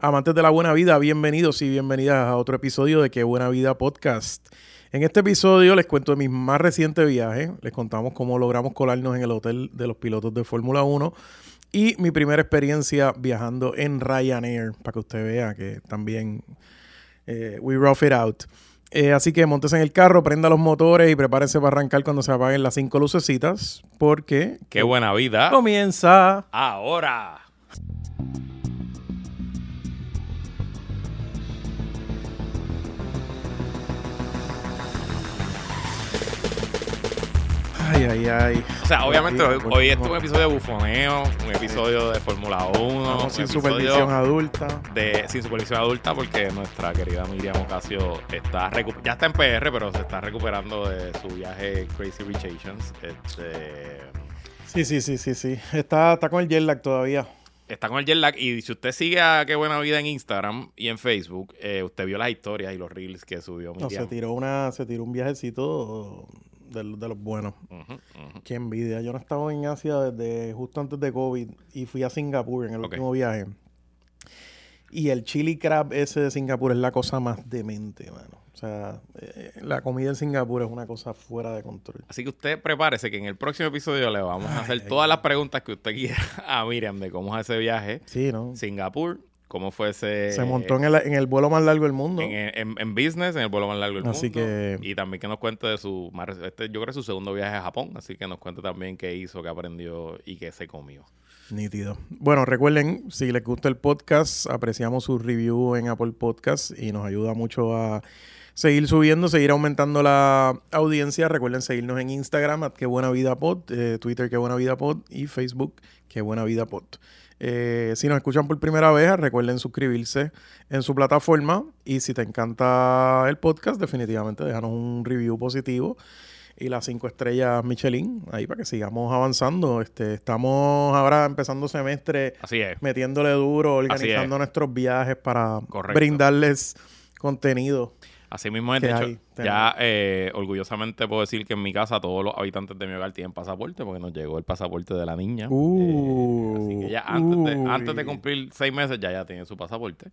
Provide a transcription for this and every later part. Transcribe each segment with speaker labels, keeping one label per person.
Speaker 1: Amantes de la buena vida, bienvenidos y bienvenidas a otro episodio de Qué Buena Vida Podcast. En este episodio les cuento de mi más reciente viaje, les contamos cómo logramos colarnos en el hotel de los pilotos de Fórmula 1 y mi primera experiencia viajando en Ryanair, para que usted vea que también eh, we rough it out. Eh, así que montes en el carro, prenda los motores y prepárese para arrancar cuando se apaguen las cinco lucecitas, porque...
Speaker 2: ¡Qué buena vida!
Speaker 1: Comienza
Speaker 2: ahora.
Speaker 1: Ay, ay, ay.
Speaker 2: O sea, obviamente hoy, este es un episodio de bufoneo, un episodio de Fórmula 1,
Speaker 1: Vamos
Speaker 2: un
Speaker 1: sin supervisión adulta.
Speaker 2: de sin supervisión adulta porque nuestra querida Miriam Ocasio está ya está en PR, pero se está recuperando de su viaje Crazy Rich Asians. Este,
Speaker 1: Sí, sí, sí, sí, sí. Está, está con el jet lag todavía.
Speaker 2: está con el jet lag y si usted sigue a Qué Buena Vida en Instagram y en Facebook, eh, usted vio las historias y los reels que subió
Speaker 1: No, se tiró una, se tiró un viajecito de, de los buenos. Qué envidia. Yo no estaba en Asia desde justo antes de COVID y fui a Singapur en el último viaje. Y el chili crab ese de Singapur es la cosa más demente, mano. O sea, eh, la comida en Singapur es una cosa fuera de control.
Speaker 2: Así que usted prepárese que en el próximo episodio le vamos a hacer
Speaker 1: Ay,
Speaker 2: todas
Speaker 1: ay,
Speaker 2: las preguntas que usted quiera a Miriam de cómo es ese viaje.
Speaker 1: Sí, ¿no?
Speaker 2: Singapur, cómo fue ese...
Speaker 1: Se montó en el, en el vuelo más largo del mundo.
Speaker 2: en, en- en business, en el vuelo más largo del
Speaker 1: Así
Speaker 2: mundo.
Speaker 1: que-
Speaker 2: Y también que nos cuente de su... Este, yo creo que es su segundo viaje a Japón, así que nos cuente también qué hizo, qué aprendió y qué se comió.
Speaker 1: Nítido. Bueno, recuerden, si les gusta el podcast, apreciamos su review en Apple Podcast y nos ayuda mucho a seguir subiendo, seguir aumentando la audiencia. Recuerden seguirnos en Instagram, at que buena vida pod, eh, Twitter que buena vida pod y Facebook que buena vida pod. Eh, si nos escuchan por primera vez, recuerden suscribirse en su plataforma y si te encanta el podcast, definitivamente déjanos un review positivo y las cinco estrellas Michelin ahí para que sigamos avanzando. Este, estamos ahora empezando semestre
Speaker 2: Así es.
Speaker 1: metiéndole duro, organizando
Speaker 2: es.
Speaker 1: nuestros viajes para
Speaker 2: Correcto.
Speaker 1: brindarles contenido.
Speaker 2: Así mismo es,
Speaker 1: ¿Qué
Speaker 2: de hecho, ya eh, orgullosamente puedo decir que en mi casa todos los habitantes de mi hogar tienen pasaporte porque nos llegó el pasaporte de la niña.
Speaker 1: Uh,
Speaker 2: Eh, así que ya antes de, antes de cumplir seis meses ya ya tiene su pasaporte.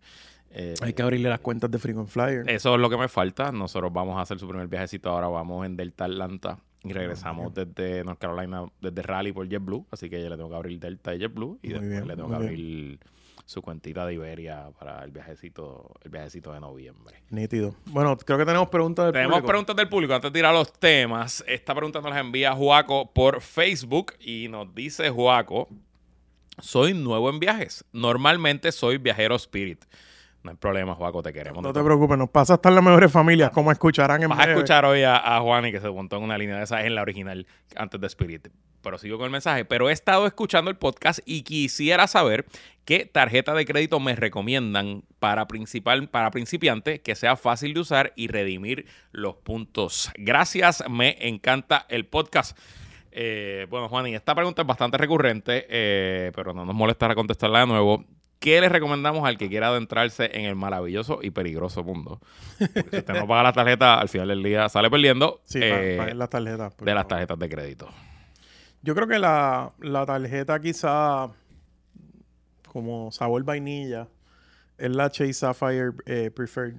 Speaker 2: Eh,
Speaker 1: Hay que abrirle las cuentas de Frequent Flyer.
Speaker 2: Eso es lo que me falta. Nosotros vamos a hacer su primer viajecito ahora. Vamos en Delta Atlanta y regresamos desde North Carolina, desde Raleigh por JetBlue. Así que ya le tengo que abrir Delta y JetBlue y
Speaker 1: Muy
Speaker 2: después
Speaker 1: bien,
Speaker 2: le tengo que abrir su cuentita de Iberia para el viajecito, el viajecito de noviembre.
Speaker 1: Nítido. Bueno, creo que tenemos preguntas del
Speaker 2: Tenemos
Speaker 1: público.
Speaker 2: preguntas del público antes de ir a los temas. Esta pregunta nos la envía Juaco por Facebook y nos dice Juaco, soy nuevo en viajes. Normalmente soy viajero Spirit. No hay problema, Juaco, te queremos.
Speaker 1: No te preocupes, nos pasa hasta en las mejores familias, como escucharán en
Speaker 2: Vas a
Speaker 1: breve.
Speaker 2: escuchar hoy a, a Juani que se montó en una línea de esas en la original antes de Spirit. Pero sigo con el mensaje. Pero he estado escuchando el podcast y quisiera saber qué tarjeta de crédito me recomiendan para, principal, para principiante que sea fácil de usar y redimir los puntos. Gracias, me encanta el podcast. Eh, bueno, Juani, esta pregunta es bastante recurrente, eh, pero no nos molestará contestarla de nuevo. ¿Qué le recomendamos al que quiera adentrarse en el maravilloso y peligroso mundo? Porque si usted no paga la tarjeta, al final del día sale perdiendo
Speaker 1: Sí,
Speaker 2: eh,
Speaker 1: paguen las tarjetas.
Speaker 2: de las tarjetas de crédito.
Speaker 1: Yo creo que la, la tarjeta quizá como sabor vainilla es la Chase Sapphire eh, Preferred,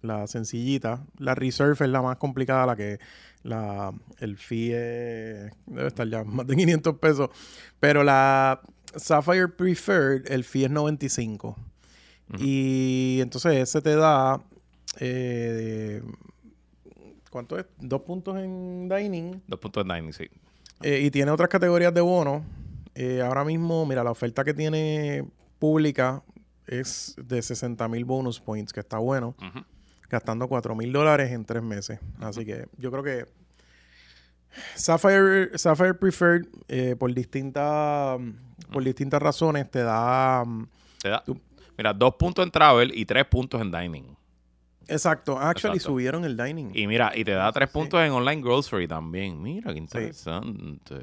Speaker 1: la sencillita. La Reserve es la más complicada, la que la, el fee es- debe estar ya más de 500 pesos. Pero la Sapphire Preferred, el fee es 95. Y entonces ese te da... eh, ¿Cuánto es? Dos puntos en Dining.
Speaker 2: Dos puntos de dining, sí.
Speaker 1: Eh, y tiene otras categorías de bonos. Eh, ahora mismo, mira, la oferta que tiene pública es de 60 mil bonus points, que está bueno, gastando 4 mil dólares en tres meses. Así que yo creo que Sapphire, Sapphire Preferred, eh, por distintas por distintas razones, te da... mm,
Speaker 2: Te da, mira, dos puntos en travel y tres puntos en dining.
Speaker 1: Exacto, actually
Speaker 2: Exacto.
Speaker 1: subieron el dining.
Speaker 2: Y mira, y te da tres
Speaker 1: Sí.
Speaker 2: puntos en online grocery también. Mira, qué interesante.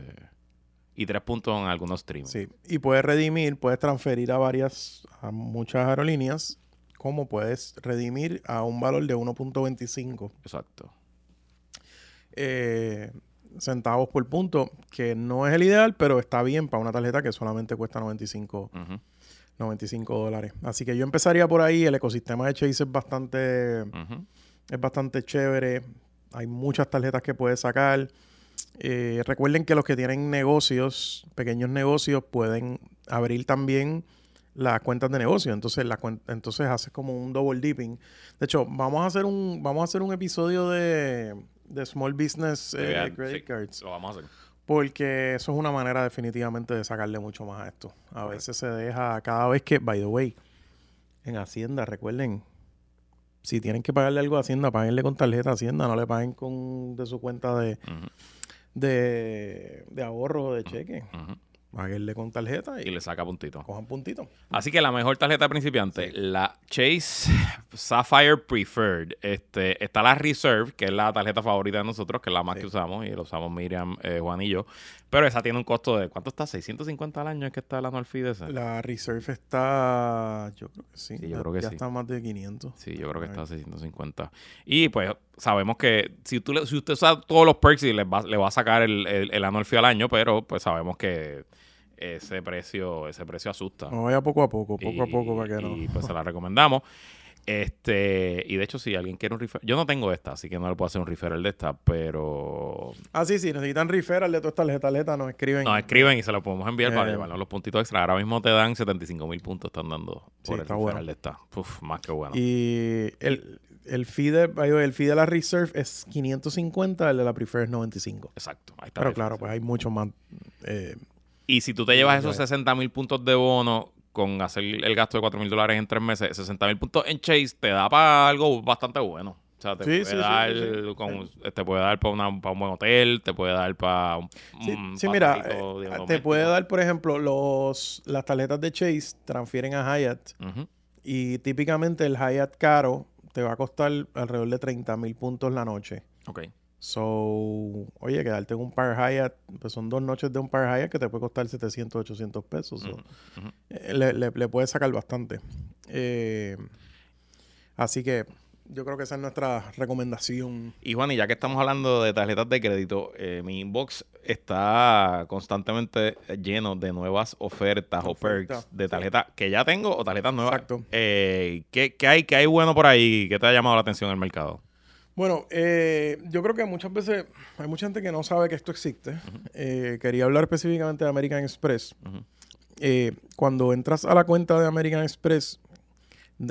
Speaker 2: Y tres puntos en algunos streams.
Speaker 1: Sí, y puedes redimir, puedes transferir a varias, a muchas aerolíneas, como puedes redimir a un valor de 1.25
Speaker 2: Exacto.
Speaker 1: eh, centavos por punto, que no es el ideal, pero está bien para una tarjeta que solamente cuesta 95
Speaker 2: Ujú.
Speaker 1: 95 dólares. Así que yo empezaría por ahí. El ecosistema de Chase es bastante, es bastante chévere. Hay muchas tarjetas que puedes sacar. Eh, recuerden que los que tienen negocios, pequeños negocios, pueden abrir también las cuentas de negocio. Entonces, la entonces haces como un double dipping. De hecho, vamos a hacer un, vamos a hacer un episodio de, de Small Business eh, Credit
Speaker 2: sí,
Speaker 1: Cards.
Speaker 2: Lo vamos a hacer.
Speaker 1: Porque eso es una manera definitivamente de sacarle mucho más a esto. A veces se deja, cada vez que, by the way, en Hacienda, recuerden, si tienen que pagarle algo a Hacienda, páguenle con tarjeta a Hacienda, no le paguen con de su cuenta de,
Speaker 2: Ujú,
Speaker 1: de, de ahorro o de cheque.
Speaker 2: ujú.
Speaker 1: Páguenle con tarjeta
Speaker 2: Y
Speaker 1: y,
Speaker 2: le saca puntito.
Speaker 1: cojan puntito.
Speaker 2: Así que la mejor tarjeta de principiante, la Chase Sapphire Preferred. Este, está la Reserve, que es la tarjeta favorita de nosotros, que es la más
Speaker 1: Sí.
Speaker 2: que usamos, y la usamos Miriam, eh, Juan y yo. Pero esa tiene un costo de, ¿cuánto está? ¿650 al año es que está el anual fee de esa?
Speaker 1: La Reserve está, yo creo que sí,
Speaker 2: Sí, yo
Speaker 1: ya,
Speaker 2: creo que
Speaker 1: ya
Speaker 2: sí.
Speaker 1: está más de 500.
Speaker 2: Sí, yo creo que está a
Speaker 1: ver.
Speaker 2: 650. Y pues sabemos que si, tú le- si usted usa todos los perks, y le va, le va a sacar el, el, el annual al año, pero pues sabemos que ese precio, ese precio asusta.
Speaker 1: No vaya poco a poco, poco a poco para que no.
Speaker 2: Y pues se la recomendamos. Este, y de hecho, si alguien quiere un referral, yo no tengo esta, así que no le puedo hacer un referral de esta, pero
Speaker 1: Ah, sí, sí, necesitan referral de todas estas tarjetas, nos escriben.
Speaker 2: nos escriben y se lo podemos enviar para
Speaker 1: Eh,
Speaker 2: llevarnos los puntitos extra. Ahora mismo te dan 75 mil puntos, están dando
Speaker 1: Sí,
Speaker 2: por el
Speaker 1: está
Speaker 2: referral
Speaker 1: bueno.
Speaker 2: de esta. Uf, más que bueno.
Speaker 1: Y el, el, fee de, el fee de la Reserve es 550, el de la Preferred es 95.
Speaker 2: Exacto, ahí está.
Speaker 1: Pero
Speaker 2: la
Speaker 1: claro, pues hay mucho más. eh,
Speaker 2: Y si tú te llevas esos
Speaker 1: ves.
Speaker 2: 60 mil puntos de bono con hacer el gasto de 4 mil dólares en tres meses, 60 mil puntos en Chase te da para algo bastante bueno. O sea, te
Speaker 1: Sí,
Speaker 2: puede
Speaker 1: sí,
Speaker 2: dar
Speaker 1: sí,
Speaker 2: con- te puede dar para un buen hotel, te puede dar para un,
Speaker 1: sí,
Speaker 2: un
Speaker 1: sí, mira, eh,
Speaker 2: digamos,
Speaker 1: te
Speaker 2: doméstico.
Speaker 1: puede dar, por ejemplo, los, las tarjetas de Chase transfieren a Hyatt y típicamente el Hyatt caro te va a costar alrededor de 30 mil puntos la noche.
Speaker 2: Ok.
Speaker 1: So, oye, quedarte en un Par Hyatt, pues son dos noches de un Par Hyatt que te puede costar 700, 800 pesos. So, eh, le, le, le puedes sacar bastante. Eh, así que yo creo que esa es nuestra recomendación.
Speaker 2: Y Juan, y ya que estamos hablando de tarjetas de crédito, eh, mi inbox está constantemente lleno de nuevas ofertas o perks de tarjetas que ya tengo o tarjetas nuevas.
Speaker 1: Exacto.
Speaker 2: Eh, ¿qué, qué hay, ¿Qué hay bueno por ahí? ¿Qué te ha llamado la atención en el mercado?
Speaker 1: Bueno, eh, yo creo que muchas veces hay mucha gente que no sabe que esto existe. Eh, quería hablar específicamente de American Express. Eh, cuando entras a la cuenta de American Express,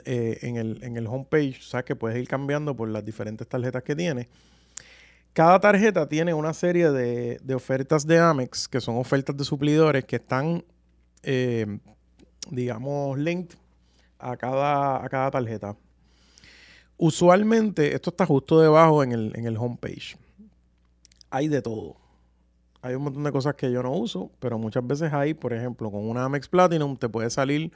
Speaker 1: eh, en, el, en el homepage, sabes que puedes ir cambiando por las diferentes tarjetas que tiene. Cada tarjeta tiene una serie de, de ofertas de Amex, que son ofertas de suplidores que están, eh, digamos, linked a cada, a cada tarjeta. Usualmente, esto está justo debajo en el, en el homepage. Hay de todo. Hay un montón de cosas que yo no uso, pero muchas veces hay, por ejemplo, con una Amex Platinum te puede salir,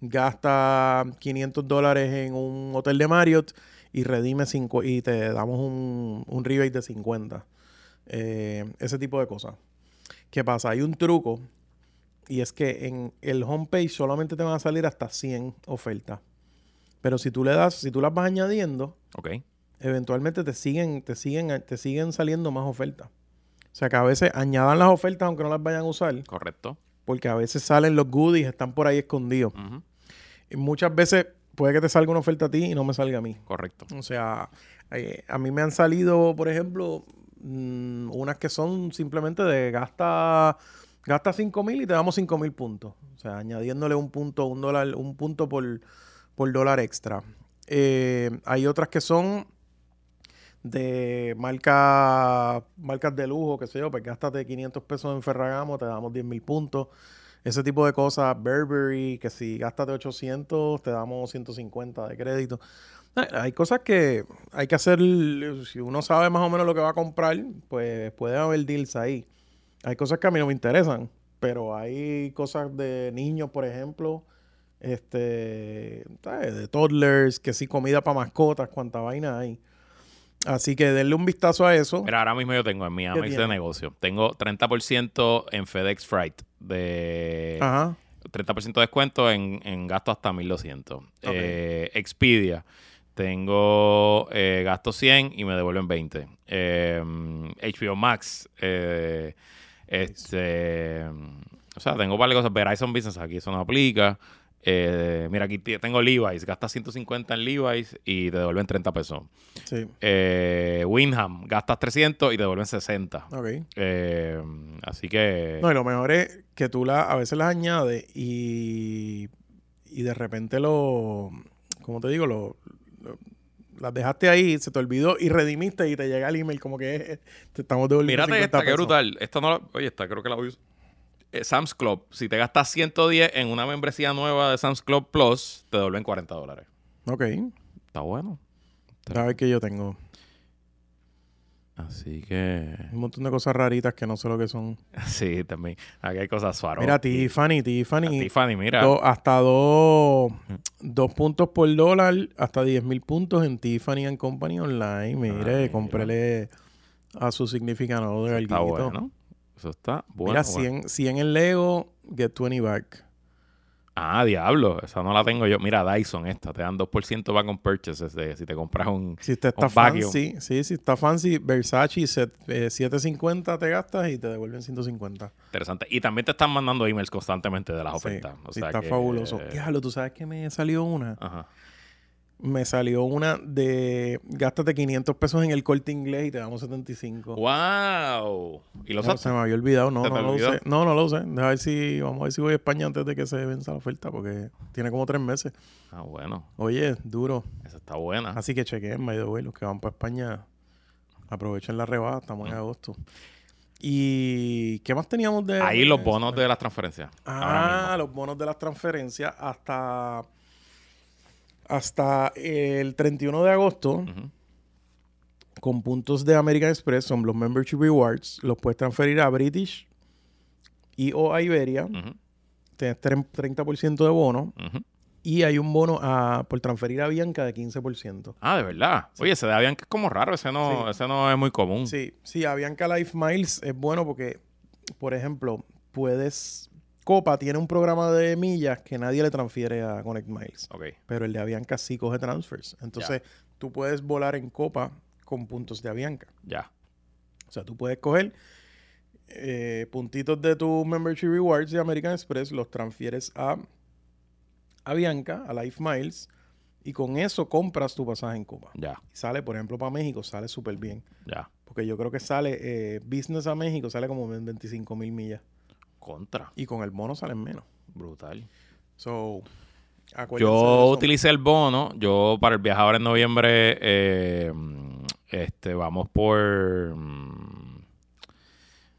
Speaker 1: gasta 500 dólares en un hotel de Marriott y redime cinco, y te damos un, un rebate de 50. Eh, ese tipo de cosas. ¿Qué pasa? Hay un truco y es que en el homepage solamente te van a salir hasta 100 ofertas. Pero si tú le das, si tú las vas añadiendo,
Speaker 2: Ok.
Speaker 1: eventualmente te siguen, te siguen, te siguen saliendo más ofertas. O sea que a veces añadan las ofertas aunque no las vayan a usar,
Speaker 2: Correcto.
Speaker 1: porque a veces salen los goodies, están por ahí escondidos. Y muchas veces puede que te salga una oferta a ti y no me salga a mí.
Speaker 2: Correcto.
Speaker 1: O sea, eh, a mí me han salido, por ejemplo, mm, unas que son simplemente de gasta, gasta 5 mil y te damos 5 mil puntos. O sea, añadiéndole un punto, un dólar, un punto por, por dólar extra. Eh, hay otras que son de marca, marcas de lujo, qué sé yo, pues gástate 500 pesos en Ferragamo, te damos 10 mil puntos. Ese tipo de cosas, Burberry, que si gástate 800, te damos 150 de crédito. Hay cosas que hay que hacer, si uno sabe más o menos lo que va a comprar, pues puede haber deals ahí. Hay cosas que a mí no me interesan, pero hay cosas de niños, por ejemplo, este, ¿sabes? de toddlers, que sí, comida para mascotas, cuánta vaina hay. Así que denle un vistazo a eso.
Speaker 2: Mira, ahora mismo yo tengo en mi Amex de negocio. Tengo 30% en FedEx Freight. De
Speaker 1: Ajá.
Speaker 2: 30% de descuento en, en gasto hasta 1200. Eh, Expedia. Tengo eh, gasto 100 y me devuelven 20. Eh, HBO Max. eh, este, o sea, tengo varias cosas. Verizon Business aquí eso no aplica. Eh, mira, aquí tengo Levi's. Gastas 150 en Levi's y te devuelven 30 pesos.
Speaker 1: Sí.
Speaker 2: Eh, Winham, gastas 300 y te devuelven 60.
Speaker 1: Ok.
Speaker 2: Eh, así que...
Speaker 1: No, y lo mejor es que tú la, a veces las añades y, y de repente lo, como te digo, lo, lo- las dejaste ahí, se te olvidó y redimiste y te llega el email como que te estamos devolviendo
Speaker 2: Mírate
Speaker 1: 50
Speaker 2: esta, qué brutal. Esta no la- Oye, esta creo que la voy a usar. Eh, Sam's Club. Si te gastas 110 en una membresía nueva de Sam's Club Plus, te devuelven 40 dólares.
Speaker 1: Ok.
Speaker 2: Está bueno.
Speaker 1: Ver que yo tengo
Speaker 2: Así que...
Speaker 1: un montón de cosas raritas que no sé lo que son.
Speaker 2: Sí, también. Aquí hay cosas suaves.
Speaker 1: Mira, Tiffany, Tiffany.
Speaker 2: Tiffany, mira.
Speaker 1: do- hasta dos, dos puntos por dólar, hasta 10 mil puntos en Tiffany and Company Online. Mire,
Speaker 2: Ay,
Speaker 1: cómprele a su significado de
Speaker 2: Está
Speaker 1: algo.
Speaker 2: bueno. Eso está bueno.
Speaker 1: Mira,
Speaker 2: bueno.
Speaker 1: 100, 100 en Lego, get 20 back.
Speaker 2: Ah, diablo. Esa no la tengo yo. Mira, Dyson esta. Te dan 2% back on purchases de, si te compras un...
Speaker 1: Si usted está
Speaker 2: Un vacuum.
Speaker 1: fancy, sí, si está fancy, Versace set- eh, 750 te gastas y te devuelven 150.
Speaker 2: Interesante. Y también te están mandando emails constantemente de las
Speaker 1: Sí,
Speaker 2: ofertas. O
Speaker 1: sí,
Speaker 2: sea
Speaker 1: está
Speaker 2: que-
Speaker 1: fabuloso. Diablo, ¿tú sabes que me salió una?
Speaker 2: Ajá.
Speaker 1: Me salió una de gástate 500 pesos en el corte inglés y te damos 75.
Speaker 2: ¡Wow! ¿Y lo
Speaker 1: No, se me había olvidado, no,
Speaker 2: ¿Se
Speaker 1: no lo usé. No, no lo usé. Deja ver si, vamos a ver si voy a España antes de que se venza la oferta, porque tiene como tres meses.
Speaker 2: Ah, bueno.
Speaker 1: Oye, duro.
Speaker 2: Esa está buena.
Speaker 1: Así que chequen, by the way, los que van para España, aprovechen la rebaja, estamos en agosto. ¿Y qué más teníamos de...?
Speaker 2: Ahí los bonos de las transferencias.
Speaker 1: Ah, los bonos de las transferencias hasta... Hasta el 31 de agosto, con puntos de American Express, son los Membership Rewards, los puedes transferir a British y o a Iberia.
Speaker 2: Ujú.
Speaker 1: Tienes tre- 30% de bono. Y hay un bono a, por transferir a Bianca de 15%.
Speaker 2: Ah, de verdad. Oye, ese de Avianca es como raro. Ese no,
Speaker 1: Sí.
Speaker 2: ese no es muy común.
Speaker 1: Sí, sí, a Bianca Life Miles es bueno porque, por ejemplo, puedes... Copa tiene un programa de millas que nadie le transfiere a Connect Miles. Pero el de Avianca sí coge transfers. Entonces, tú puedes volar en Copa con puntos de Avianca.
Speaker 2: Ya.
Speaker 1: O sea, tú puedes coger eh, puntitos de tu Membership Rewards de American Express, los transfieres a Avianca, a Life Miles, y con eso compras tu pasaje en Copa.
Speaker 2: Ya.
Speaker 1: Sale, por ejemplo, para México, sale súper bien.
Speaker 2: Ya.
Speaker 1: Porque yo creo que sale, eh, Business a México sale como en 25 mil millas.
Speaker 2: Contra.
Speaker 1: Y con el bono salen menos.
Speaker 2: Brutal.
Speaker 1: So,
Speaker 2: Yo utilicé el bono. Yo para el viaje ahora en noviembre, eh, este, vamos por, mm,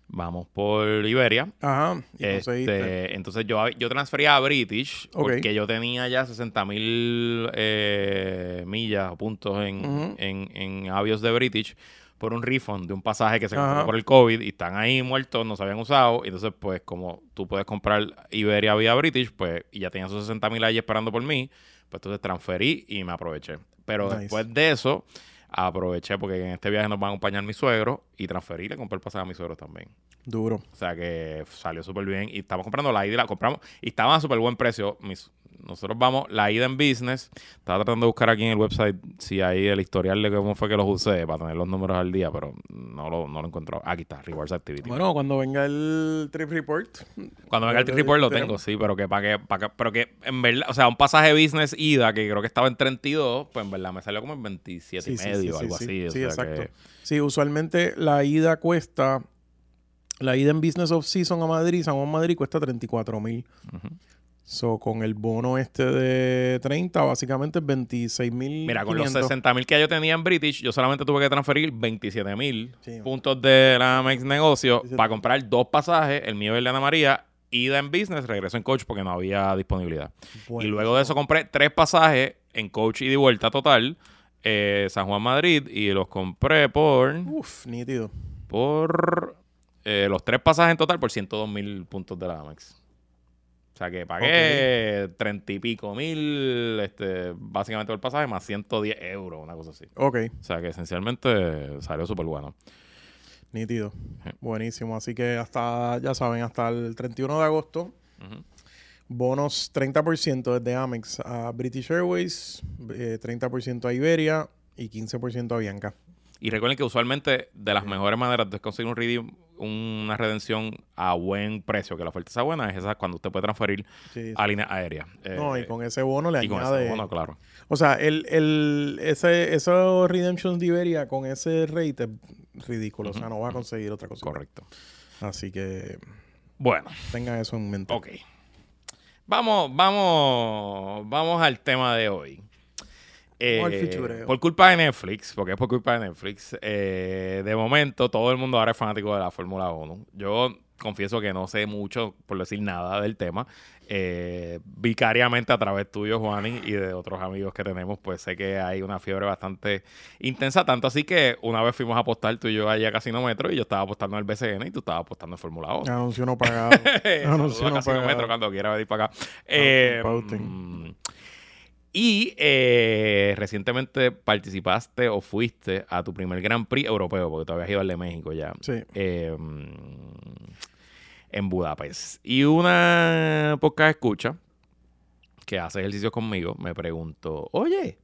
Speaker 2: vamos por Iberia.
Speaker 1: Ajá, y.
Speaker 2: Este, entonces yo, yo transfería a British
Speaker 1: Ok.
Speaker 2: porque yo tenía ya 60 mil eh, millas o puntos en,
Speaker 1: Ujú.
Speaker 2: en, en avios de British por un refund de un pasaje que se
Speaker 1: Ajá.
Speaker 2: compró por el COVID y están ahí muertos, no se habían usado. Y entonces, pues, como tú puedes comprar Iberia vía British, pues, y ya tenía esos 60 mil ahí esperando por mí, pues entonces transferí y me aproveché. Pero
Speaker 1: Nice.
Speaker 2: después de eso, aproveché porque en este viaje nos van a acompañar mis suegros y transferí y le compré el pasaje a mis suegros también.
Speaker 1: Duro.
Speaker 2: O sea que salió súper bien. Y estamos comprando la ida y la compramos. Y estaba a súper buen precio. Mis- nosotros vamos, la ida en business. Estaba tratando de buscar aquí en el website si hay el historial de cómo fue que los usé para tener los números al día, pero no lo, no lo encontré. Aquí está, Rewards Activity.
Speaker 1: Bueno, cuando venga el trip report,
Speaker 2: Cuando venga el trip report lo tengo, sí, pero que para que, para que, pero que en verdad, o sea, un pasaje business ida que creo que estaba en 32, pues en verdad me salió como en 27
Speaker 1: Sí,
Speaker 2: y medio,
Speaker 1: sí, sí,
Speaker 2: algo
Speaker 1: sí.
Speaker 2: así. o
Speaker 1: Sí,
Speaker 2: sea
Speaker 1: exacto.
Speaker 2: que-
Speaker 1: Sí, usualmente la ida cuesta, la ida en Business of Season a Madrid, San Juan Madrid, cuesta 34 mil.
Speaker 2: Ujú.
Speaker 1: So, con el bono este de 30, básicamente es 26 mil.
Speaker 2: Mira, con los 60 mil que yo tenía en British, yo solamente tuve que transferir 27 mil
Speaker 1: Sí.
Speaker 2: puntos de la Mex Negocio
Speaker 1: 27.
Speaker 2: para comprar dos pasajes, el mío y el de Ana María, ida en business, regreso en coach porque no había disponibilidad. Y luego de eso compré tres pasajes en coach y de vuelta total, eh, San Juan Madrid, y los compré por,
Speaker 1: Uf, nítido.
Speaker 2: por eh, los tres pasajes en total por 102 mil puntos de la Amex. O sea que pagué treinta y pico mil, este, básicamente por el pasaje, más 110 euros, una cosa así.
Speaker 1: Ok,
Speaker 2: O sea que esencialmente salió súper bueno.
Speaker 1: nítido.
Speaker 2: Sí.
Speaker 1: Buenísimo. Así que hasta, ya saben, hasta el 31 de agosto,
Speaker 2: Ujú.
Speaker 1: bonos 30% desde Amex a British Airways, eh, 30% a Iberia y 15% a Bianca.
Speaker 2: Y recuerden que usualmente de las mejores maneras de conseguir un redeem, una redención a buen precio, que la oferta sea buena, es esa cuando usted puede transferir
Speaker 1: Sí,
Speaker 2: a línea aérea.
Speaker 1: No, y
Speaker 2: Eh,
Speaker 1: con ese bono le
Speaker 2: y con
Speaker 1: añade...
Speaker 2: ese bono, claro.
Speaker 1: O sea, el, el, ese, esos redemptions de Iberia con ese rate es ridículo. O sea, no va a conseguir otra cosa.
Speaker 2: Correcto.
Speaker 1: Así que
Speaker 2: Bueno,
Speaker 1: tengan eso en mente.
Speaker 2: ok. Vamos, vamos, vamos al tema de hoy.
Speaker 1: Al
Speaker 2: Eh, por culpa de Netflix, porque es por culpa de Netflix, eh, de momento todo el mundo ahora es fanático de la Fórmula 1. Yo confieso que no sé mucho, por decir nada, del tema. Eh, vicariamente a través tuyo, Juani, y de otros amigos que tenemos, pues sé que hay una fiebre bastante intensa, tanto así que una vez fuimos a apostar tú y yo allá a Casino Metro y yo estaba apostando el BCN y tú estabas apostando en Fórmula 1.
Speaker 1: Anuncio no pagado. Anuncio no
Speaker 2: Casino
Speaker 1: pagado.
Speaker 2: Metro cuando quiera venir para acá. Eh, y eh, recientemente participaste o fuiste a tu primer Grand Prix europeo, porque todavía has ido al de México ya.
Speaker 1: Sí.
Speaker 2: eh, en Budapest. Y una podcast escucha que hace ejercicio conmigo me preguntó, oye,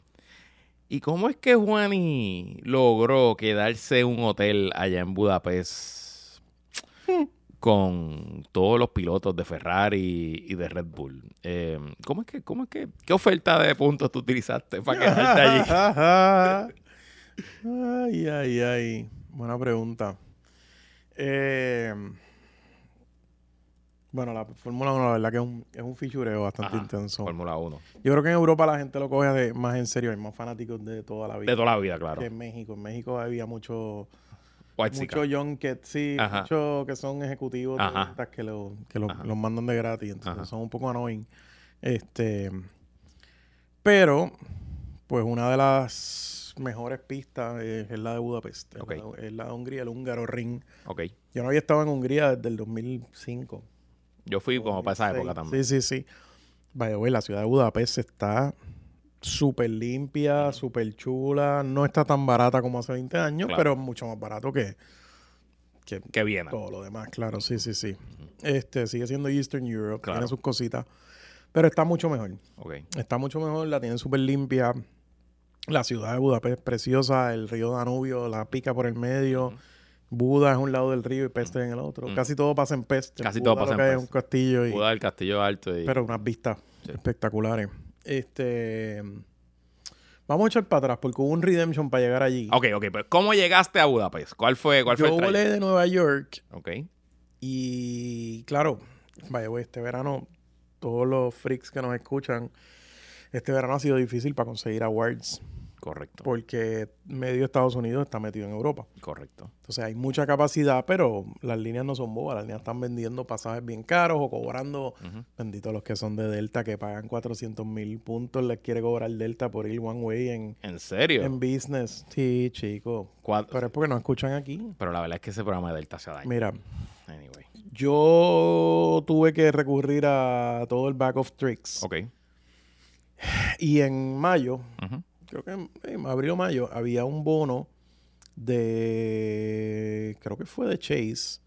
Speaker 2: ¿y cómo es que Juani logró quedarse en un hotel allá en Budapest con todos los pilotos de Ferrari y de Red Bull? Eh, ¿Cómo es que, cómo es que, qué oferta de puntos tú utilizaste para quedarte allí?
Speaker 1: ay, ay, ay. Buena pregunta. Eh, bueno, la Fórmula 1, la verdad que es un, es un fichureo bastante
Speaker 2: Ajá,
Speaker 1: intenso.
Speaker 2: Fórmula 1.
Speaker 1: Yo creo que en Europa la gente lo coge de- más en serio. Hay más fanáticos de toda la vida.
Speaker 2: De toda la vida, claro.
Speaker 1: que en México. En México había mucho,
Speaker 2: White
Speaker 1: mucho young que sí, muchos que son ejecutivos de que, lo, que lo- los mandan de gratis. Entonces
Speaker 2: Ajá.
Speaker 1: son un poco annoying. Este, pero, pues una de las mejores pistas es, es la de Budapest. es la- Es la de Hungría, el húngaro ring.
Speaker 2: Ok.
Speaker 1: Yo no había estado en Hungría desde el 2005.
Speaker 2: Yo fui como para esa
Speaker 1: 2006.
Speaker 2: época también.
Speaker 1: Sí, sí, sí. Vaya, la ciudad de Budapest está súper limpia, súper chula. No está tan barata como hace 20 años,
Speaker 2: Claro.
Speaker 1: pero mucho más barato que, que
Speaker 2: Que viene.
Speaker 1: todo lo demás, claro. Sí, sí, sí. Este sigue siendo Eastern Europe,
Speaker 2: Claro.
Speaker 1: tiene sus cositas, pero está mucho mejor.
Speaker 2: Ok.
Speaker 1: Está mucho mejor, la tienen súper limpia. La ciudad de Budapest es preciosa, el río Danubio la pica por el medio. Buda es un lado del río y Peste en el otro.
Speaker 2: Mm.
Speaker 1: Casi todo pasa en Peste.
Speaker 2: Casi
Speaker 1: Buda
Speaker 2: todo pasa en
Speaker 1: que hay es un castillo y,
Speaker 2: Buda del Castillo Alto y...
Speaker 1: pero unas vistas
Speaker 2: Sí.
Speaker 1: espectaculares. Este vamos a echar para atrás porque hubo un redemption para llegar allí.
Speaker 2: Ok, ok, pero ¿cómo llegaste a Budapest? ¿Cuál fue, cuál fue
Speaker 1: Yo
Speaker 2: el trayecto?
Speaker 1: volé de Nueva York
Speaker 2: Ok,
Speaker 1: y claro, vaya, güey, este verano todos los freaks que nos escuchan, este verano ha sido difícil para conseguir awards
Speaker 2: correcto,
Speaker 1: porque medio Estados Unidos está metido en Europa.
Speaker 2: correcto.
Speaker 1: Entonces hay mucha capacidad, pero las líneas no son bobas. Las líneas están vendiendo pasajes bien caros o cobrando,
Speaker 2: Ujú.
Speaker 1: bendito los que son de Delta, que pagan 400 mil puntos, les quiere cobrar Delta por ir one way en,
Speaker 2: ¿En serio?
Speaker 1: en business. Sí, chico. Pero es porque no escuchan aquí.
Speaker 2: Pero la verdad es que ese programa de Delta se daña.
Speaker 1: Mira,
Speaker 2: Anyway.
Speaker 1: yo tuve que recurrir a todo el back of tricks.
Speaker 2: Ok.
Speaker 1: Y en mayo,
Speaker 2: Ujú.
Speaker 1: Creo que en, abril o mayo, había un bono de, creo que fue de Chase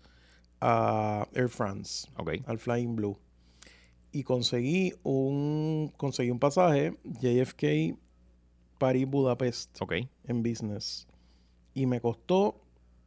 Speaker 1: a Air France,
Speaker 2: Ok.
Speaker 1: al Flying Blue. Y conseguí un, conseguí un pasaje JFK París-Budapest
Speaker 2: Ok.
Speaker 1: en business. Y me costó,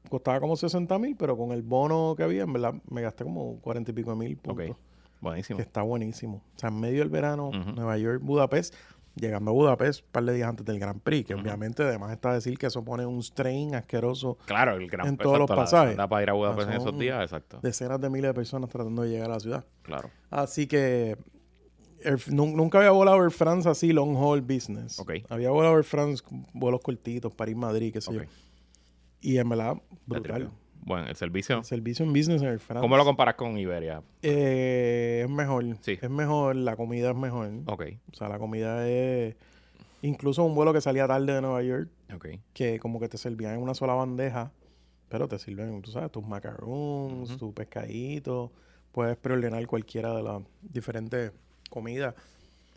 Speaker 1: costaba como 60 mil, pero con el bono que había, en verdad, me gasté como 40 y pico de mil puntos.
Speaker 2: Buenísimo.
Speaker 1: Que está buenísimo. O sea, en medio del verano. Nueva York, Budapest, llegando a Budapest un par de días antes del Grand Prix, que obviamente además está decir que eso pone un strain asqueroso.
Speaker 2: Claro, el gran
Speaker 1: en todos los
Speaker 2: exacto, la-
Speaker 1: pasajes.
Speaker 2: Da para ir a Budapest en esos días, exacto.
Speaker 1: Decenas de miles de personas tratando de llegar a la ciudad.
Speaker 2: Claro.
Speaker 1: Así que Air- nun- nunca había volado Air France así long haul business.
Speaker 2: Ok.
Speaker 1: Había volado Air France vuelos cortitos, París-Madrid, qué sé
Speaker 2: Ok.
Speaker 1: yo. Y en verdad, brutal.
Speaker 2: Bueno, el servicio.
Speaker 1: El servicio en business en Air France.
Speaker 2: ¿Cómo lo comparas con Iberia?
Speaker 1: Eh, es mejor.
Speaker 2: Sí.
Speaker 1: Es mejor, la comida es mejor.
Speaker 2: Ok.
Speaker 1: O sea, la comida es... Incluso un vuelo que salía tarde de Nueva York,
Speaker 2: Ok.
Speaker 1: que como que te servían en una sola bandeja, pero te sirven, tú sabes, tus macarons,
Speaker 2: Ujú.
Speaker 1: tu pescadito. Puedes preordenar cualquiera de las diferentes comidas.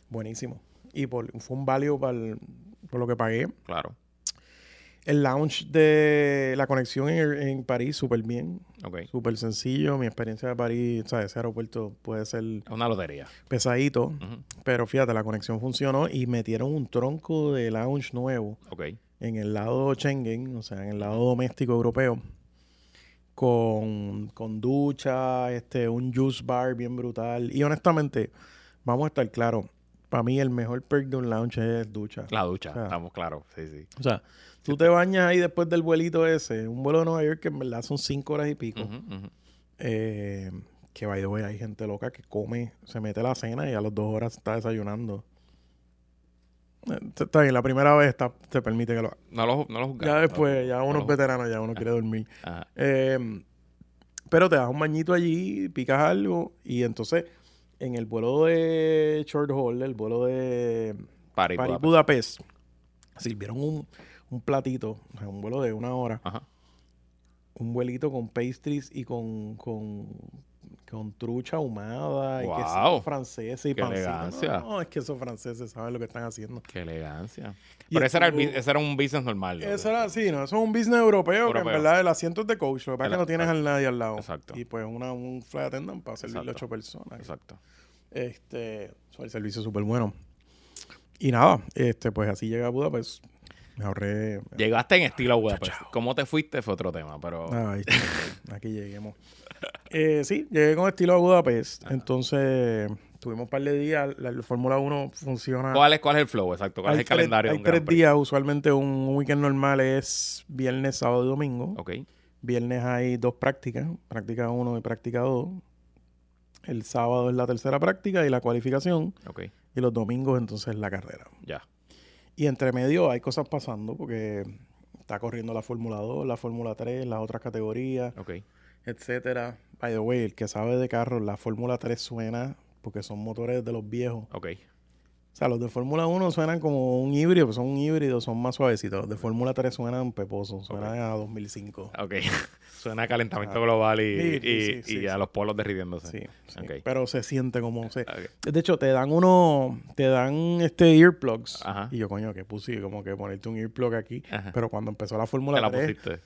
Speaker 1: Buenísimo. Y por, fue un value para el- por lo que pagué.
Speaker 2: Claro.
Speaker 1: El lounge de la conexión en, en París, súper bien.
Speaker 2: Ok.
Speaker 1: Súper sencillo. Mi experiencia de París, ¿sabes? Ese aeropuerto puede ser
Speaker 2: una lotería.
Speaker 1: pesadito.
Speaker 2: Ujú.
Speaker 1: Pero fíjate, la conexión funcionó y metieron un tronco de lounge nuevo
Speaker 2: Ok.
Speaker 1: en el lado Schengen, o sea, en el lado doméstico europeo, con, con ducha, este, un juice bar bien brutal. Y honestamente, vamos a estar claros, para mí el mejor perk de un lounge es ducha.
Speaker 2: La ducha,
Speaker 1: O sea,
Speaker 2: estamos claros. Sí, sí.
Speaker 1: O sea, tú te bañas ahí después del vuelito ese, un vuelo de Nueva York que en verdad son cinco horas y pico. Eh, que by the way, hay gente loca que come, se mete la cena y a las dos horas está desayunando. Eh, Está bien, la primera vez está, te permite que lo haga.
Speaker 2: No lo, no lo juzgamos,
Speaker 1: Ya
Speaker 2: no
Speaker 1: después, ya
Speaker 2: no
Speaker 1: uno
Speaker 2: lo
Speaker 1: es veterano, ya uno quiere dormir.
Speaker 2: Ajá.
Speaker 1: Eh, pero te das un bañito allí, picas algo y entonces en el vuelo de Short Haul, el vuelo de
Speaker 2: París,
Speaker 1: París
Speaker 2: Budapest.
Speaker 1: Budapest, sirvieron un, un platito, o sea, un vuelo de una hora,
Speaker 2: Ajá.
Speaker 1: un vuelito con pastries y con, con, con trucha ahumada y
Speaker 2: Wow.
Speaker 1: queso francés y
Speaker 2: Qué elegancia.
Speaker 1: No, es que esos franceses saben lo que están haciendo.
Speaker 2: Qué elegancia.
Speaker 1: Y
Speaker 2: Pero ese era, el, ese era un business normal. ¿no?
Speaker 1: Eso era así, ¿no? Eso es un business europeo, que en
Speaker 2: Europeo.
Speaker 1: verdad el asiento es de coach. Lo que pasa es que no tienes a nadie al lado.
Speaker 2: Exacto.
Speaker 1: Y pues una, un flight attendant para servirle ocho personas.
Speaker 2: Exacto.
Speaker 1: Este, el servicio es súper bueno. Y nada, este, pues así llega a Budapest. Me ahorré.
Speaker 2: Llegaste en estilo a Budapest. ¿Cómo te fuiste? Fue otro tema, pero...
Speaker 1: Ay, aquí lleguemos. Eh, sí, llegué con estilo a Budapest. Entonces, tuvimos un par de días. La, la Fórmula 1 funciona.
Speaker 2: ¿Cuál es, ¿Cuál es el flow? Exacto. ¿Cuál
Speaker 1: hay
Speaker 2: es el
Speaker 1: tres-
Speaker 2: calendario
Speaker 1: Hay
Speaker 2: de un Gran
Speaker 1: tres días, usualmente un weekend normal es viernes, sábado y domingo.
Speaker 2: Ok.
Speaker 1: Viernes hay dos prácticas, práctica 1 y práctica 2. El sábado es la tercera práctica y la cualificación.
Speaker 2: Ok.
Speaker 1: Y los domingos entonces la carrera.
Speaker 2: Ya.
Speaker 1: Y entre medio hay cosas pasando porque está corriendo la Fórmula 2, la Fórmula 3, las otras categorías,
Speaker 2: Ok.
Speaker 1: etcétera. By the way, el que sabe de carros, la Fórmula 3 suena porque son motores de los viejos. O sea, los de Fórmula 1 suenan como un híbrido, son un híbrido, son más suavecitos. Los de Fórmula 3 suenan peposos, suenan a 2005.
Speaker 2: Ok. Suena a calentamiento global y,
Speaker 1: Ah. Sí,
Speaker 2: y-
Speaker 1: sí, sí,
Speaker 2: y
Speaker 1: sí,
Speaker 2: a los polos derritiéndose.
Speaker 1: Sí, sí.
Speaker 2: Ok.
Speaker 1: Pero se siente como... Se...
Speaker 2: Ok.
Speaker 1: De hecho, te dan uno... Te dan este earplugs.
Speaker 2: Ajá.
Speaker 1: Y yo, coño, que puse como que ponerte un earplug aquí.
Speaker 2: Ajá.
Speaker 1: Pero cuando empezó la
Speaker 2: Te
Speaker 1: Fórmula
Speaker 2: la
Speaker 1: 3...
Speaker 2: pusiste.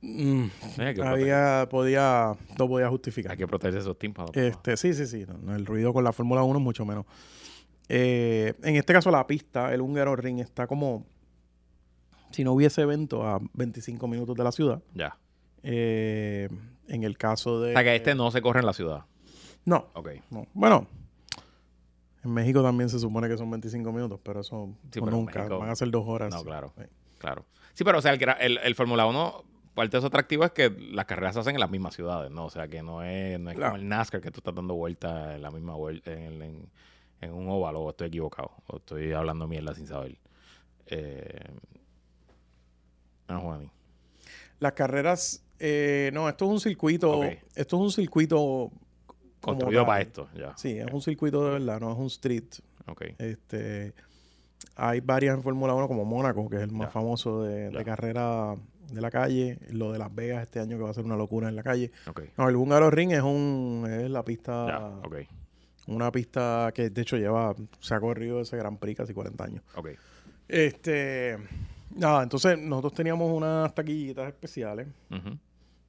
Speaker 1: mm, había... Podía... No podía justificar.
Speaker 2: hay que proteger esos tímpanos.
Speaker 1: Este, sí, sí, sí. no, no, el ruido con la Fórmula 1 es mucho menos. Eh, en este caso, la pista, el húngaro ring, está como. Si no hubiese evento, a 25 minutos de la ciudad.
Speaker 2: Ya.
Speaker 1: Eh, en el caso de.
Speaker 2: O sea que este no se corre en la ciudad.
Speaker 1: No,
Speaker 2: Ok.
Speaker 1: no. Bueno, en México también se supone que son 25 minutos, pero eso
Speaker 2: Sí, pero
Speaker 1: nunca.
Speaker 2: México-
Speaker 1: Van a ser dos horas.
Speaker 2: No, claro.
Speaker 1: Sí.
Speaker 2: Claro. Sí, pero o sea, el, el, el Fórmula 1, parte de su atractivo es que las carreras se hacen en las mismas ciudades, ¿no? O sea, que no es, no es
Speaker 1: Claro.
Speaker 2: como el NASCAR que tú estás dando vueltas en la misma vuelta, en, el- en- en un óvalo, o estoy equivocado, o estoy hablando mierda sin saber. Eh... Ah, Juani.
Speaker 1: Las carreras. eh, no, esto es un circuito. Esto es un circuito.
Speaker 2: Construido para esto, ya.
Speaker 1: Sí, es un circuito de verdad, no es un street.
Speaker 2: Ok.
Speaker 1: Este, hay varias en Fórmula 1 como Mónaco, que es el más
Speaker 2: Ya.
Speaker 1: famoso de, de carrera de la calle. Lo de Las Vegas este año que va a ser una locura en la calle.
Speaker 2: Ok.
Speaker 1: No, el Húngaro Ring es un es la pista,
Speaker 2: Ya. Ok.
Speaker 1: Una pista que de hecho lleva, se ha corrido ese Gran Prix casi 40 años.
Speaker 2: Ok.
Speaker 1: Este, nada, entonces nosotros teníamos unas taquillitas especiales.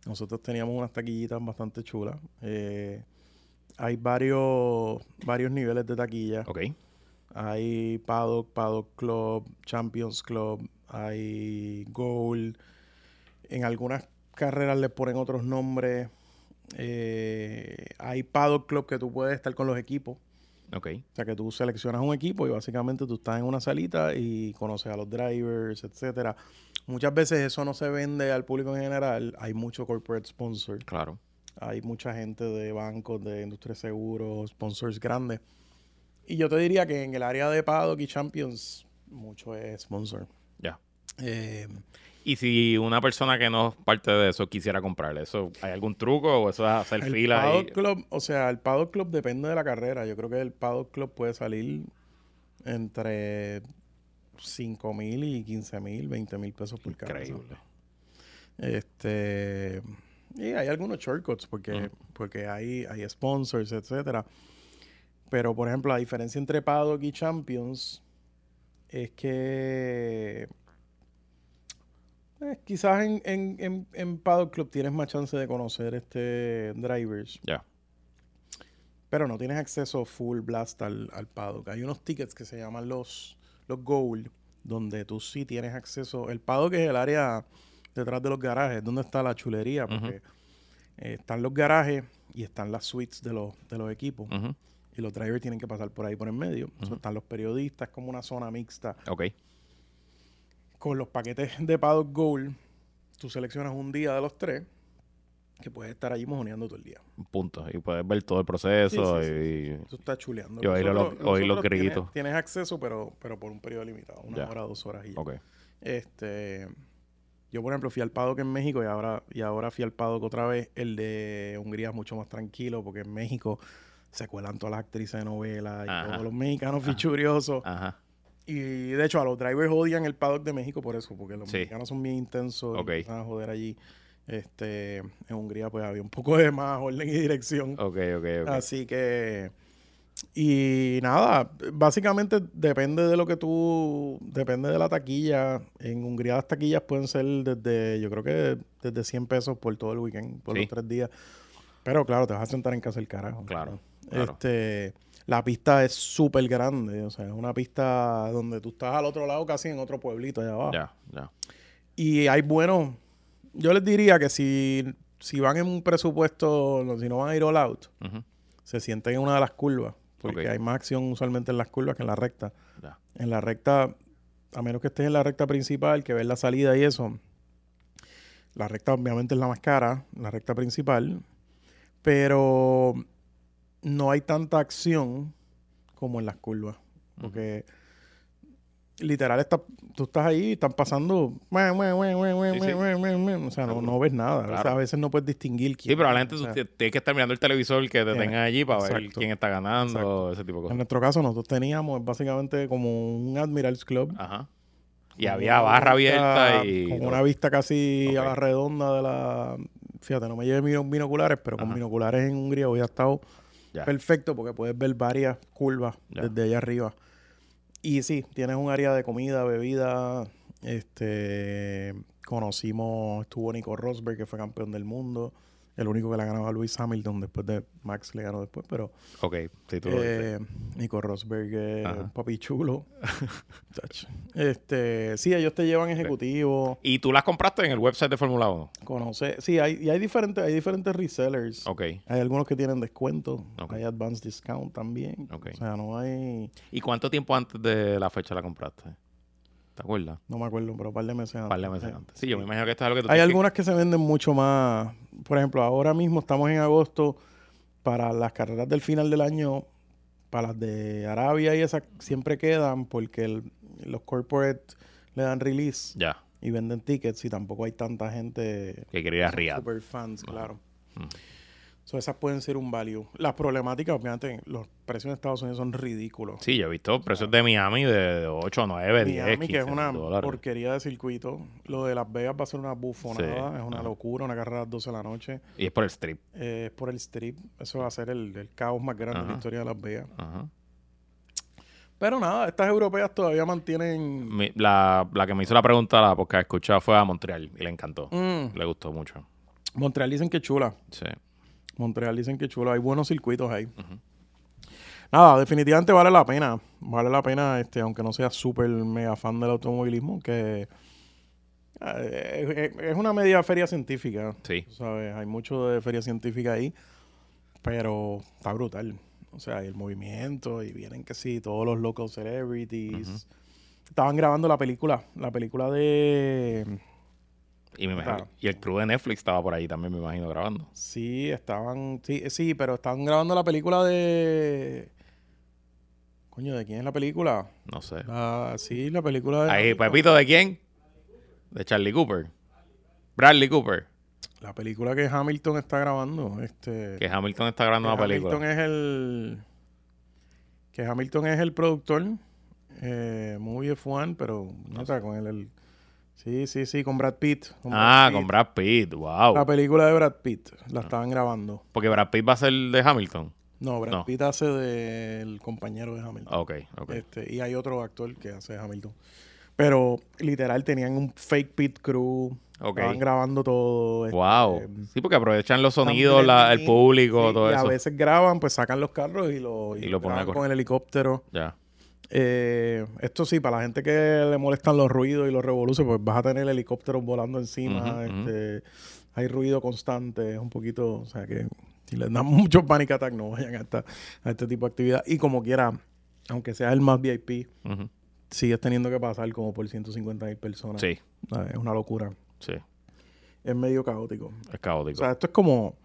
Speaker 1: Nosotros teníamos unas taquillitas bastante chulas. Eh, hay varios, varios niveles de taquilla.
Speaker 2: Ok.
Speaker 1: Hay Paddock, Paddock Club, Champions Club, hay Gold. En algunas carreras le ponen otros nombres. Eh, hay Paddock Club que tú puedes estar con los equipos.
Speaker 2: Ok.
Speaker 1: O sea, que tú seleccionas un equipo y básicamente tú estás en una salita y conoces a los drivers, etcétera. Muchas veces eso no se vende al público en general. Hay mucho corporate sponsor.
Speaker 2: Claro.
Speaker 1: Hay mucha gente de bancos, de industria de seguros, sponsors grandes. Y yo te diría que en el área de Paddock y Champions, mucho es sponsor.
Speaker 2: Ya.
Speaker 1: Eh,
Speaker 2: Y si una persona que no es parte de eso quisiera comprarle, ¿eso hay algún truco o eso es hacer
Speaker 1: el
Speaker 2: fila?
Speaker 1: Paddock
Speaker 2: y...
Speaker 1: Club, o sea, el Paddock Club depende de la carrera. Yo creo que el Paddock Club puede salir entre 5 mil y 15 mil, 20 mil pesos por cabeza.
Speaker 2: Increíble.
Speaker 1: Este. Y hay algunos shortcuts porque,
Speaker 2: Ujú.
Speaker 1: porque hay, hay sponsors, etcétera. Pero, por ejemplo, la diferencia entre Paddock y Champions es que eh, quizás en, en, en, en Paddock Club tienes más chance de conocer este drivers,
Speaker 2: Ya.
Speaker 1: pero no tienes acceso full blast al, al Paddock. Hay unos tickets que se llaman los, los Gold, donde tú sí tienes acceso. El Paddock es el área detrás de los garajes, donde está la chulería, porque eh, están los garajes y están las suites de los, de los equipos. Y los drivers tienen que pasar por ahí por en medio. Están los periodistas, como una zona mixta.
Speaker 2: Ok.
Speaker 1: Con los paquetes de Paddock Gold, tú seleccionas un día de los tres que puedes estar allí mojoneando todo el día.
Speaker 2: Punto. Y puedes ver todo el proceso
Speaker 1: Sí, sí,
Speaker 2: y...
Speaker 1: Eso está chuleando.
Speaker 2: Y oír los- los
Speaker 1: tienes- acceso, pero, pero por un periodo limitado. Una
Speaker 2: Ya.
Speaker 1: hora, dos horas y ya.
Speaker 2: Ok.
Speaker 1: Este, yo, por ejemplo, fui al Paddock en México y ahora, y ahora fui al Paddock otra vez. El de Hungría es mucho más tranquilo porque en México se cuelan todas las actrices de novela y
Speaker 2: Ajá.
Speaker 1: todos los mexicanos fichuriosos.
Speaker 2: Ajá.
Speaker 1: Y de hecho, a los drivers odian el Paddock de México por eso, porque los
Speaker 2: Sí.
Speaker 1: mexicanos son bien intensos.
Speaker 2: Ok.
Speaker 1: y a joder allí. Este, en Hungría, pues había un poco de más orden y dirección.
Speaker 2: Ok, ok, ok.
Speaker 1: Así que. Y nada, básicamente depende de lo que tú. Depende de la taquilla. En Hungría las taquillas pueden ser desde. Yo creo que desde 100 pesos por todo el weekend, por
Speaker 2: Sí.
Speaker 1: los tres días. Pero claro, te vas a sentar en casa el carajo.
Speaker 2: Claro, claro.
Speaker 1: Este. La pista es súper grande. O sea, es una pista donde tú estás al otro lado, casi en otro pueblito allá abajo.
Speaker 2: Ya, ya.
Speaker 1: Y hay buenos. Yo les diría que si, si van en un presupuesto, si no van a ir all out, se sienten en una de las curvas. Porque hay más acción usualmente en las curvas que en la recta.
Speaker 2: Ya.
Speaker 1: En la recta, a menos que estés en la recta principal, que ves la salida y eso. La recta obviamente es la más cara, la recta principal. Pero no hay tanta acción como en las curvas. Porque literal está, tú estás ahí y están pasando.
Speaker 2: Sí, sí.
Speaker 1: O sea, no, no ves nada. O sea, a veces no puedes distinguir
Speaker 2: Sí,
Speaker 1: quién.
Speaker 2: probablemente
Speaker 1: o sea,
Speaker 2: tú t- tienes que estar mirando el televisor que te tengan allí para ver quién está ganando,
Speaker 1: Exacto.
Speaker 2: ese tipo de
Speaker 1: En
Speaker 2: cosas.
Speaker 1: nuestro caso, nosotros teníamos básicamente como un Admirals Club.
Speaker 2: Ajá. Y había barra abierta y...
Speaker 1: Con una vista casi a la redonda de la. Fíjate, no me llevé binoculares, pero con binoculares en Hungría hubiera estado Perfecto porque puedes ver varias curvas desde allá arriba. Y sí, tienes un área de comida, bebida. Este. Conocimos, estuvo Nico Rosberg, que fue campeón del mundo. El único que le ha ganado a Lewis Hamilton después de Max le ganó después, pero
Speaker 2: Ok, sí, tú lo
Speaker 1: eh, Nico Rosberg es un papi chulo. Este, sí, ellos te llevan ejecutivos.
Speaker 2: Y tú las compraste en el website de Fórmula 1.
Speaker 1: Conoce, sí, hay, y hay diferentes, hay diferentes resellers.
Speaker 2: Ok.
Speaker 1: Hay algunos que tienen descuento.
Speaker 2: Ok.
Speaker 1: Hay advanced discount también.
Speaker 2: Ok.
Speaker 1: O sea, no hay,
Speaker 2: ¿Y cuánto tiempo antes de la fecha la compraste? ¿Te acuerdas?
Speaker 1: no me acuerdo, pero un par de meses
Speaker 2: Un
Speaker 1: antes.
Speaker 2: par de meses antes. Sí, yo me imagino que esto es algo que tú
Speaker 1: Hay
Speaker 2: que-
Speaker 1: algunas que se venden mucho más. Por ejemplo, ahora mismo estamos en agosto para las carreras del final del año, para las de Arabia y esas siempre quedan porque el- los corporate le dan release
Speaker 2: Ya,
Speaker 1: y venden tickets y tampoco hay tanta gente
Speaker 2: que quería ir a
Speaker 1: super fans, claro.
Speaker 2: Mm.
Speaker 1: So, esas pueden ser un value. Las problemáticas, obviamente, los precios en Estados Unidos son ridículos.
Speaker 2: Sí, yo he visto precios de Miami de 8, 9, 10,
Speaker 1: Miami,
Speaker 2: 15
Speaker 1: que es una
Speaker 2: dólares.
Speaker 1: porquería de circuito. Lo de Las Vegas va a ser una bufonada.
Speaker 2: Sí,
Speaker 1: Es una locura, una carrera a las 12 de la noche.
Speaker 2: Y es por el strip.
Speaker 1: eh, es por el strip. Eso va a ser el, el caos más grande de
Speaker 2: Ajá.
Speaker 1: la historia de Las Vegas.
Speaker 2: Ajá.
Speaker 1: Pero nada, estas europeas todavía mantienen.
Speaker 2: Mi- la, la que me hizo la pregunta, la porque escuchaba fue a Montreal y le encantó.
Speaker 1: Mm,
Speaker 2: Le gustó mucho.
Speaker 1: Montreal dicen que chula.
Speaker 2: Sí.
Speaker 1: Montreal dicen que chula. Hay buenos circuitos ahí. Nada, definitivamente vale la pena. Vale la pena, este, aunque no sea súper mega fan del automovilismo, que eh, es, una media feria científica.
Speaker 2: Sí.
Speaker 1: ¿Sabes? Hay mucho de feria científica ahí, pero está brutal. O sea, y el movimiento, y vienen que sí, todos los local celebrities. Estaban grabando la película, la película de...
Speaker 2: Y, me imagino-
Speaker 1: Claro.
Speaker 2: y el crew de Netflix estaba por ahí también, me imagino, grabando.
Speaker 1: Sí, estaban... Sí, sí, pero estaban grabando la película de... Coño, ¿de quién es la película?
Speaker 2: No sé.
Speaker 1: Ah, sí, la película de...
Speaker 2: Ahí, Pepito, ¿de quién? De Charlie Cooper. Bradley Cooper.
Speaker 1: La película que Hamilton está grabando. Este,
Speaker 2: Que Hamilton está grabando una película.
Speaker 1: Hamilton es el... Que Hamilton es el productor. Eh, Movie F1, pero... neta, con el, el- Sí, sí, sí, con Brad Pitt. con Brad
Speaker 2: Ah,
Speaker 1: Pitt.
Speaker 2: con Brad Pitt. Wow.
Speaker 1: La película de Brad Pitt. La estaban grabando.
Speaker 2: Porque Brad Pitt va a ser de Hamilton.
Speaker 1: No, Brad
Speaker 2: No.
Speaker 1: Pitt hace del compañero de Hamilton.
Speaker 2: Ok, ok.
Speaker 1: Este, y hay otro actor que hace de Hamilton. Pero literal tenían un fake pit crew.
Speaker 2: Ok.
Speaker 1: Estaban grabando todo. este,
Speaker 2: Wow. Sí, porque aprovechan los sonidos, la- el público,
Speaker 1: sí,
Speaker 2: todo
Speaker 1: y
Speaker 2: eso.
Speaker 1: a veces graban, pues sacan los carros y lo,
Speaker 2: Y lo ponen
Speaker 1: con el helicóptero.
Speaker 2: Ya.
Speaker 1: Eh, esto sí, para la gente que le molestan los ruidos y los revoluciones, pues vas a tener helicópteros volando encima. Este, Hay ruido constante, es un poquito, o sea que si les dan mucho panic attack, no vayan a, esta- a este tipo de actividad. Y como quiera, aunque sea el más VIP, sigues teniendo que pasar como por 150 mil personas.
Speaker 2: Sí,
Speaker 1: Es una locura.
Speaker 2: sí.
Speaker 1: Es medio caótico.
Speaker 2: Es
Speaker 1: O
Speaker 2: caótico.
Speaker 1: sea, esto es como.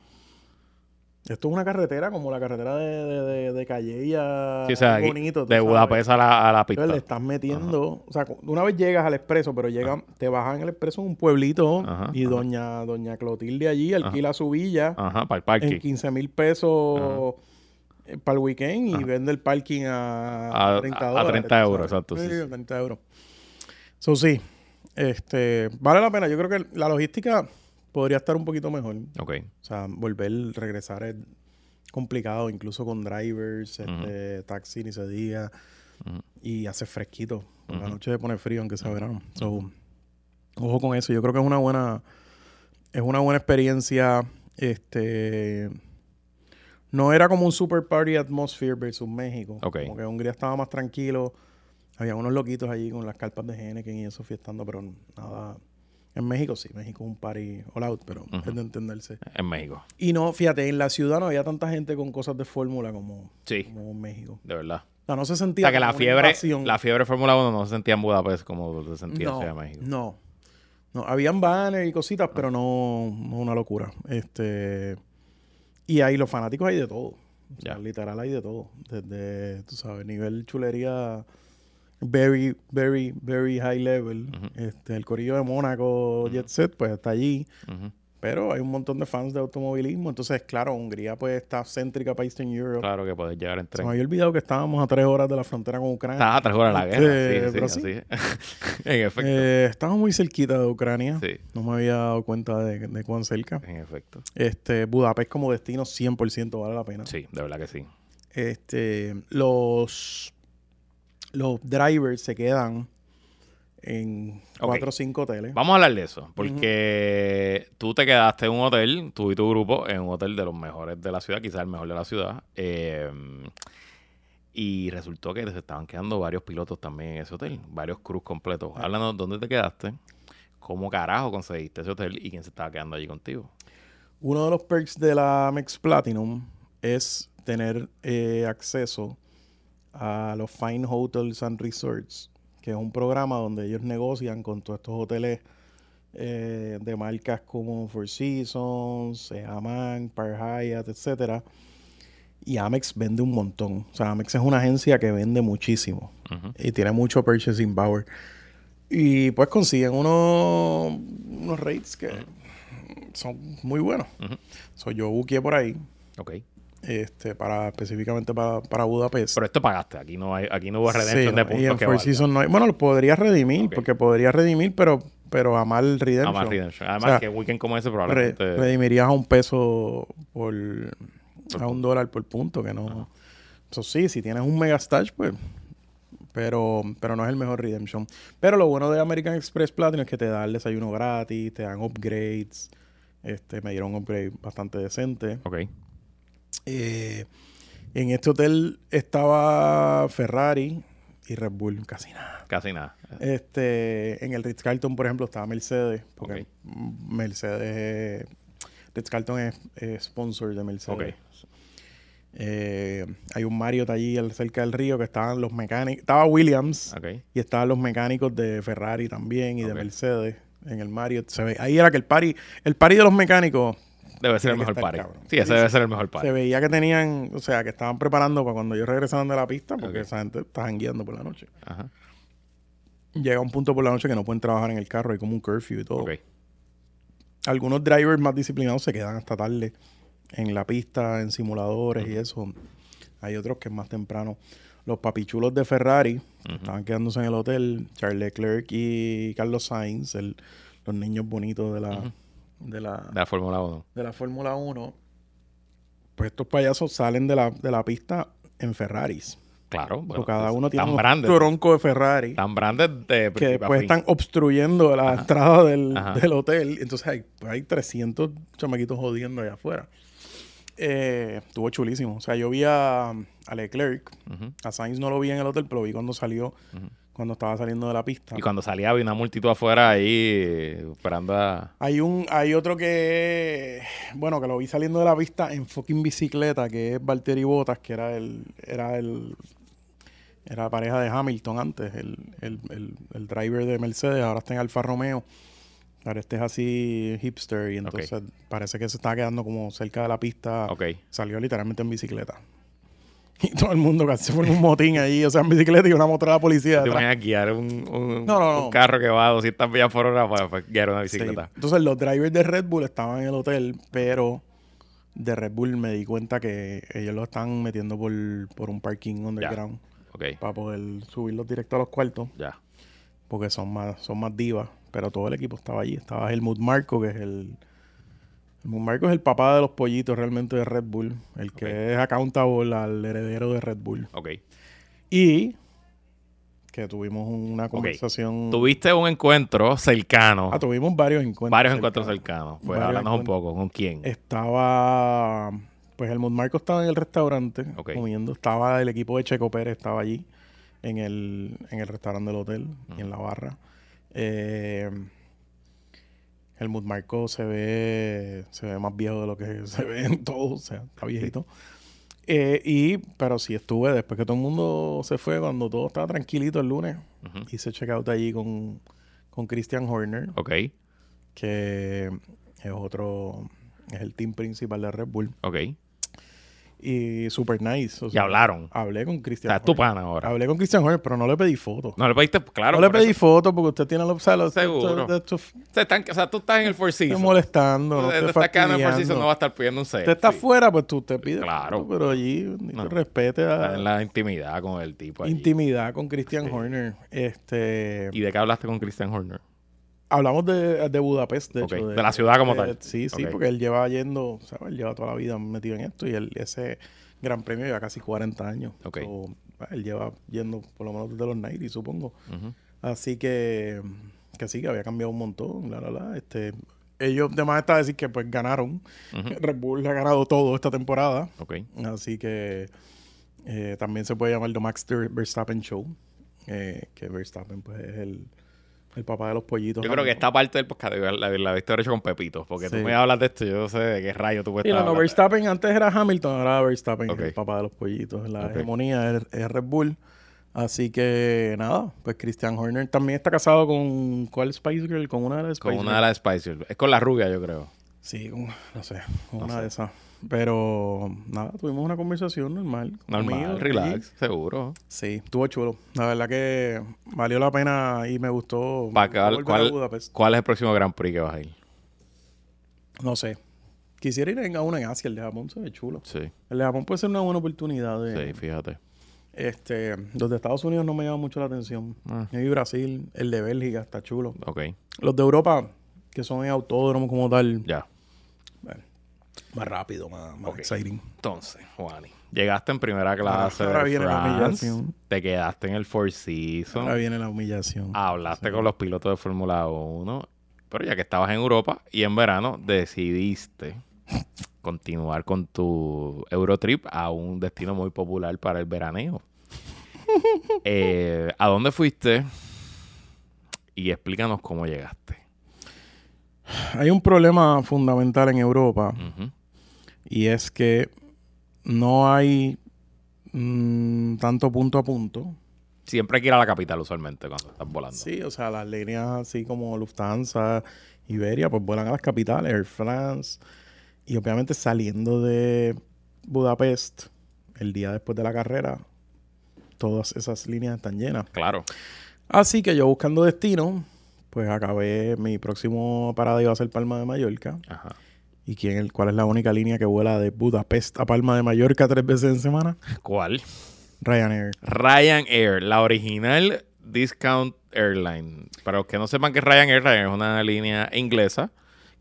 Speaker 1: Esto es una carretera como la carretera de, de, de, de Calleja.
Speaker 2: Sí, o sea,
Speaker 1: bonito,
Speaker 2: de. Budapest a la, a la
Speaker 1: Entonces, le
Speaker 2: pista.
Speaker 1: estás metiendo. O sea, una vez llegas al expreso, pero llegan, te bajan el expreso en un pueblito
Speaker 2: Ajá,
Speaker 1: y doña, doña Clotilde allí alquila su villa
Speaker 2: Ajá, para el
Speaker 1: en
Speaker 2: parque.
Speaker 1: 15 mil pesos para el weekend y vende el parking a,
Speaker 2: A-
Speaker 1: 30
Speaker 2: a
Speaker 1: dólares.
Speaker 2: 30
Speaker 1: tú
Speaker 2: euros,
Speaker 1: sabes.
Speaker 2: exacto, sí,
Speaker 1: Sí,
Speaker 2: sí.
Speaker 1: a 30 euros. So, sí. Este, vale la pena. Yo creo que la logística podría estar un poquito mejor.
Speaker 2: Ok.
Speaker 1: O sea, volver, regresar es complicado, incluso con drivers, este, taxi, ni se diga. Y hace fresquito. Por la noche se pone frío, aunque sea verano. So, ojo con eso. Yo creo que es una buena, es una buena experiencia. Este no era como un super party atmosphere versus México.
Speaker 2: Ok.
Speaker 1: Como que Hungría estaba más tranquilo. Había unos loquitos allí con las carpas de Henneken y eso fiestando, pero nada. En México sí, México es un party all out, pero es de entenderse.
Speaker 2: En México.
Speaker 1: Y no, fíjate, en la ciudad no había tanta gente con cosas de fórmula como,
Speaker 2: Sí,
Speaker 1: como en México.
Speaker 2: de verdad.
Speaker 1: O sea, no se
Speaker 2: O
Speaker 1: sentía
Speaker 2: sea, que la fiebre,
Speaker 1: invasión.
Speaker 2: la fiebre Fórmula 1 no se sentía en Budapest como se sentía
Speaker 1: no,
Speaker 2: en México.
Speaker 1: No, no. Habían banners y cositas, pero no, no una locura. Este y ahí los fanáticos hay de todo. O sea, literal hay de todo. Desde, tú sabes, nivel chulería very, very, very high level. Este, el corillo de Mónaco, Jet Set, pues está allí. Pero hay un montón de fans de automovilismo. Entonces, claro, Hungría pues está céntrica para Eastern Europe.
Speaker 2: Claro que puedes llegar en
Speaker 1: Se
Speaker 2: tren.
Speaker 1: me había olvidado que estábamos a tres horas de la frontera con Ucrania.
Speaker 2: Estaba a tres horas la
Speaker 1: Este,
Speaker 2: guerra. Sí,
Speaker 1: pero
Speaker 2: sí,
Speaker 1: sí.
Speaker 2: así es. en efecto.
Speaker 1: Eh, estamos muy cerquita de Ucrania.
Speaker 2: sí,
Speaker 1: No me había dado cuenta de, de cuán cerca.
Speaker 2: en efecto.
Speaker 1: Este, Budapest como destino 100% vale la pena.
Speaker 2: Sí, de verdad que sí.
Speaker 1: Este, los, los drivers se quedan en cuatro o cinco hoteles.
Speaker 2: Vamos a hablar de eso, porque tú te quedaste en un hotel, tú y tu grupo, en un hotel de los mejores de la ciudad, quizás el mejor de la ciudad. eh, y resultó que se estaban quedando varios pilotos también en ese hotel, varios crews completos.
Speaker 1: Ah.
Speaker 2: Háblanos dónde te quedaste, cómo carajo conseguiste ese hotel y quién se estaba quedando allí contigo.
Speaker 1: Uno de los perks de la Amex Platinum es tener eh, acceso a los Fine Hotels and Resorts, que es un programa donde ellos negocian con todos estos hoteles eh, de marcas como Four Seasons, eh, Aman, Park Hyatt, etcétera. Y Amex vende un montón. O sea, Amex es una agencia que vende muchísimo y tiene mucho purchasing power. Y pues consiguen unos, unos rates que son muy buenos.
Speaker 2: Ujú.
Speaker 1: So, yo buqueé por ahí,
Speaker 2: Ok.
Speaker 1: Este, para, específicamente para, para Budapest.
Speaker 2: Pero esto pagaste, aquí no hay, aquí no hubo redemption
Speaker 1: Sí,
Speaker 2: de
Speaker 1: y
Speaker 2: puntos
Speaker 1: en
Speaker 2: que
Speaker 1: Four
Speaker 2: valga.
Speaker 1: Seasons no hay- Bueno, lo podría redimir, porque podría redimir, pero, pero a mal redemption.
Speaker 2: Ah, más redemption. Además,
Speaker 1: O sea,
Speaker 2: que weekend como ese
Speaker 1: Re-
Speaker 2: probablemente...
Speaker 1: redimirías a un peso por... a un dólar por punto, que no... Eso sí, si tienes un mega stash, pues... Pero, pero no es el mejor redemption. Pero lo bueno de American Express Platinum es que te da el desayuno gratis, te dan upgrades. Este, me dieron un upgrade bastante decente.
Speaker 2: Ok.
Speaker 1: Eh, en este hotel estaba Ferrari y Red Bull, casi nada.
Speaker 2: Casi nada.
Speaker 1: Este, en el Ritz Carlton, por ejemplo, estaba Mercedes, porque
Speaker 2: Ok.
Speaker 1: mm, Mercedes, Ritz Carlton es, es sponsor de Mercedes.
Speaker 2: Ok.
Speaker 1: Eh, hay un Marriott allí al- cerca del río que estaban los mecánicos, estaba Williams y estaban los mecánicos de Ferrari también y de. Mercedes en el Marriott. Se ve, ahí era que el party, el party de los mecánicos
Speaker 2: Debe ser el mejor party.
Speaker 1: cabrón.
Speaker 2: Sí, ese debe ser el mejor party.
Speaker 1: se veía que tenían, o sea, que estaban preparando para cuando ellos regresaban de la pista, porque esa gente está guiando por la noche.
Speaker 2: Ajá.
Speaker 1: Llega un punto por la noche que no pueden trabajar en el carro, hay como un curfew y todo. Algunos drivers más disciplinados se quedan hasta tarde en la pista, en simuladores y eso. Hay otros que es más temprano. Los papichulos de Ferrari estaban quedándose en el hotel. Charles Leclerc y Carlos Sainz, el- los niños bonitos de la. De la,
Speaker 2: De la Fórmula 1.
Speaker 1: de la Fórmula 1. Pues estos payasos salen de la, de la pista en Ferraris.
Speaker 2: Claro. Bueno,
Speaker 1: cada uno tiene un
Speaker 2: branded.
Speaker 1: tronco de Ferrari
Speaker 2: Tan branded de
Speaker 1: que después
Speaker 2: fin.
Speaker 1: están obstruyendo la entrada del, del hotel. Entonces hay, hay 300 chamaquitos jodiendo allá afuera. Eh, estuvo chulísimo. O sea, yo vi a, a Leclerc. A Sainz no lo vi en el hotel, pero lo vi cuando salió. Cuando estaba saliendo de la pista.
Speaker 2: Y cuando salía había una multitud afuera ahí esperando a...
Speaker 1: Hay un, hay otro que, bueno, que lo vi saliendo de la pista en fucking bicicleta, que es Valtteri Bottas, que era el, era el, era la pareja de Hamilton antes, el, el, el, el driver de Mercedes, ahora está en Alfa Romeo. Ahora este es así hipster y entonces parece que se estaba quedando como cerca de la pista.
Speaker 2: Ok.
Speaker 1: Salió literalmente en bicicleta. Y todo el mundo casi se fue en un motín ahí, o sea, en bicicleta y una moto de la policía.
Speaker 2: ¿Te
Speaker 1: detrás.
Speaker 2: imaginas guiar un, un-
Speaker 1: No, no, no.
Speaker 2: un carro que va a 200 millas por hora para, para guiar una
Speaker 1: Sí.
Speaker 2: bicicleta?
Speaker 1: Entonces los drivers de Red Bull estaban en el hotel, pero de Red Bull me di cuenta que ellos lo están metiendo por, por un parking underground
Speaker 2: Ok,
Speaker 1: para poder subirlos directo a los cuartos,
Speaker 2: ya.
Speaker 1: porque son más, son más divas. Pero todo el equipo estaba allí. Estaba Helmut Marco, que es el... Marco es el papá de los pollitos realmente de Red Bull, el que
Speaker 2: Ok.
Speaker 1: es accountable al heredero de Red Bull.
Speaker 2: Ok.
Speaker 1: Y que tuvimos una conversación...
Speaker 2: Tuviste un encuentro cercano.
Speaker 1: Ah, tuvimos varios encuentros.
Speaker 2: varios encuentros
Speaker 1: cercanos.
Speaker 2: Pues
Speaker 1: Varios
Speaker 2: háblanos un poco. ¿Con quién?
Speaker 1: Estaba, pues Helmut Marco estaba en el restaurante
Speaker 2: Ok.
Speaker 1: comiendo. Estaba el equipo de Checo Pérez, estaba allí en el, en el restaurante del hotel y en la barra. Eh, Helmut Marco se ve, se ve más viejo de lo que se ve en todo, o sea, está viejito. Eh, y, pero sí estuve después que todo el mundo se fue, cuando todo estaba tranquilito el lunes,
Speaker 2: Ujú.
Speaker 1: hice checkout allí con, con Christian Horner
Speaker 2: Ok,
Speaker 1: que es otro, es el team principal de Red Bull.
Speaker 2: ok.
Speaker 1: Y super nice. o
Speaker 2: Y
Speaker 1: sea,
Speaker 2: hablaron.
Speaker 1: Hablé con
Speaker 2: O
Speaker 1: Christian
Speaker 2: sea, es tu pana ahora.
Speaker 1: Hablé con Christian Horner, pero no le pedí fotos.
Speaker 2: No le pediste, claro.
Speaker 1: no le pedí
Speaker 2: eso.
Speaker 1: fotos porque usted tiene los... O sea, los-
Speaker 2: Seguro.
Speaker 1: esto- esto- esto-
Speaker 2: O sea, están- o sea, tú estás en el Four Seasons.
Speaker 1: molestando. No
Speaker 2: te, estás quedando en el Four Seasons, no va a estar pidiendo un set.
Speaker 1: Usted está afuera, pues tú te pides.
Speaker 2: Claro.
Speaker 1: foto, Pero allí
Speaker 2: No.
Speaker 1: te respete a
Speaker 2: en la intimidad con el tipo. allí.
Speaker 1: intimidad con Christian
Speaker 2: Sí.
Speaker 1: Horner. Este...
Speaker 2: ¿Y de qué hablaste con Christian Horner?
Speaker 1: Hablamos de, de Budapest, de hecho.
Speaker 2: de la ciudad como tal.
Speaker 1: Sí, sí, porque él lleva yendo, ¿sabes? Él lleva toda la vida metido en esto y él, ese gran premio lleva casi 40 años.
Speaker 2: Ok.
Speaker 1: So, él lleva yendo por lo menos desde los 90, supongo. Así que, que sí, que había cambiado un montón, bla, bla, bla. Este, ellos, además está decir que pues ganaron.
Speaker 2: Ujú.
Speaker 1: Red Bull ha ganado todo esta temporada.
Speaker 2: Ok.
Speaker 1: Así que eh, también se puede llamar The Max Verstappen Show. eh, que Verstappen pues es el, el papá de los pollitos.
Speaker 2: Yo creo que esta parte del podcast la, la, viste hecho con Pepito. Porque tú
Speaker 1: Sí.
Speaker 2: me hablas de esto, yo no sé de qué rayo tú puedes estar
Speaker 1: no. Verstappen antes era Hamilton, ahora Verstappen el papá de los pollitos. La
Speaker 2: Ok.
Speaker 1: hegemonía es, es Red Bull. Así que nada, pues Christian Horner también está casado con ¿cuál Spice Girl? Con una de las Spice
Speaker 2: Con una de las Spice Girls. Es con la rubia, yo creo.
Speaker 1: Sí, con- no sé, con
Speaker 2: No
Speaker 1: una
Speaker 2: sé.
Speaker 1: de esas. Pero nada, tuvimos una conversación normal.
Speaker 2: Normal,
Speaker 1: conmigo,
Speaker 2: relax,
Speaker 1: allí.
Speaker 2: seguro.
Speaker 1: Sí, estuvo chulo. La verdad que valió la pena y me gustó. A
Speaker 2: ¿cuál. ¿Cuál es el próximo Grand Prix que vas a ir?
Speaker 1: No sé. Quisiera ir a uno en Asia, el de Japón se ve chulo.
Speaker 2: Sí,
Speaker 1: El de Japón puede ser una buena oportunidad de,
Speaker 2: sí, fíjate.
Speaker 1: Este, los de Estados Unidos no me llaman mucho la atención.
Speaker 2: Ah.
Speaker 1: Y Brasil, el de Bélgica está chulo.
Speaker 2: Ok,
Speaker 1: Los de Europa, que son en autódromo como tal,
Speaker 2: ya.
Speaker 1: Más rápido, más, más exciting.
Speaker 2: Entonces, Juani, llegaste en primera clase
Speaker 1: ahora
Speaker 2: de
Speaker 1: viene la humillación.
Speaker 2: te quedaste en el Four Seasons,
Speaker 1: Ahora viene la humillación.
Speaker 2: hablaste
Speaker 1: Sí.
Speaker 2: con los pilotos de Fórmula 1, pero ya que estabas en Europa y en verano decidiste continuar con tu Eurotrip a un destino muy popular para el veraneo. Eh, ¿A dónde fuiste? Y explícanos cómo llegaste.
Speaker 1: Hay un problema fundamental en Europa
Speaker 2: Ujú.
Speaker 1: Y es que no hay mm, tanto punto a punto.
Speaker 2: Siempre hay que ir a la capital usualmente cuando estás volando.
Speaker 1: Sí, o sea, las líneas así como Lufthansa, Iberia, pues vuelan a las capitales, Air France. Y obviamente saliendo de Budapest, el día después de la carrera, todas esas líneas están llenas.
Speaker 2: Claro.
Speaker 1: Así que yo buscando destino, pues acabé, mi próximo parada iba a ser Palma de Mallorca.
Speaker 2: Ajá.
Speaker 1: ¿Y quién, cuál es la única línea que vuela de Budapest a Palma de Mallorca tres veces en semana?
Speaker 2: ¿Cuál?
Speaker 1: Ryanair.
Speaker 2: Ryanair, la original Discount Airline. Para los que no sepan que Ryanair, Ryanair es una línea inglesa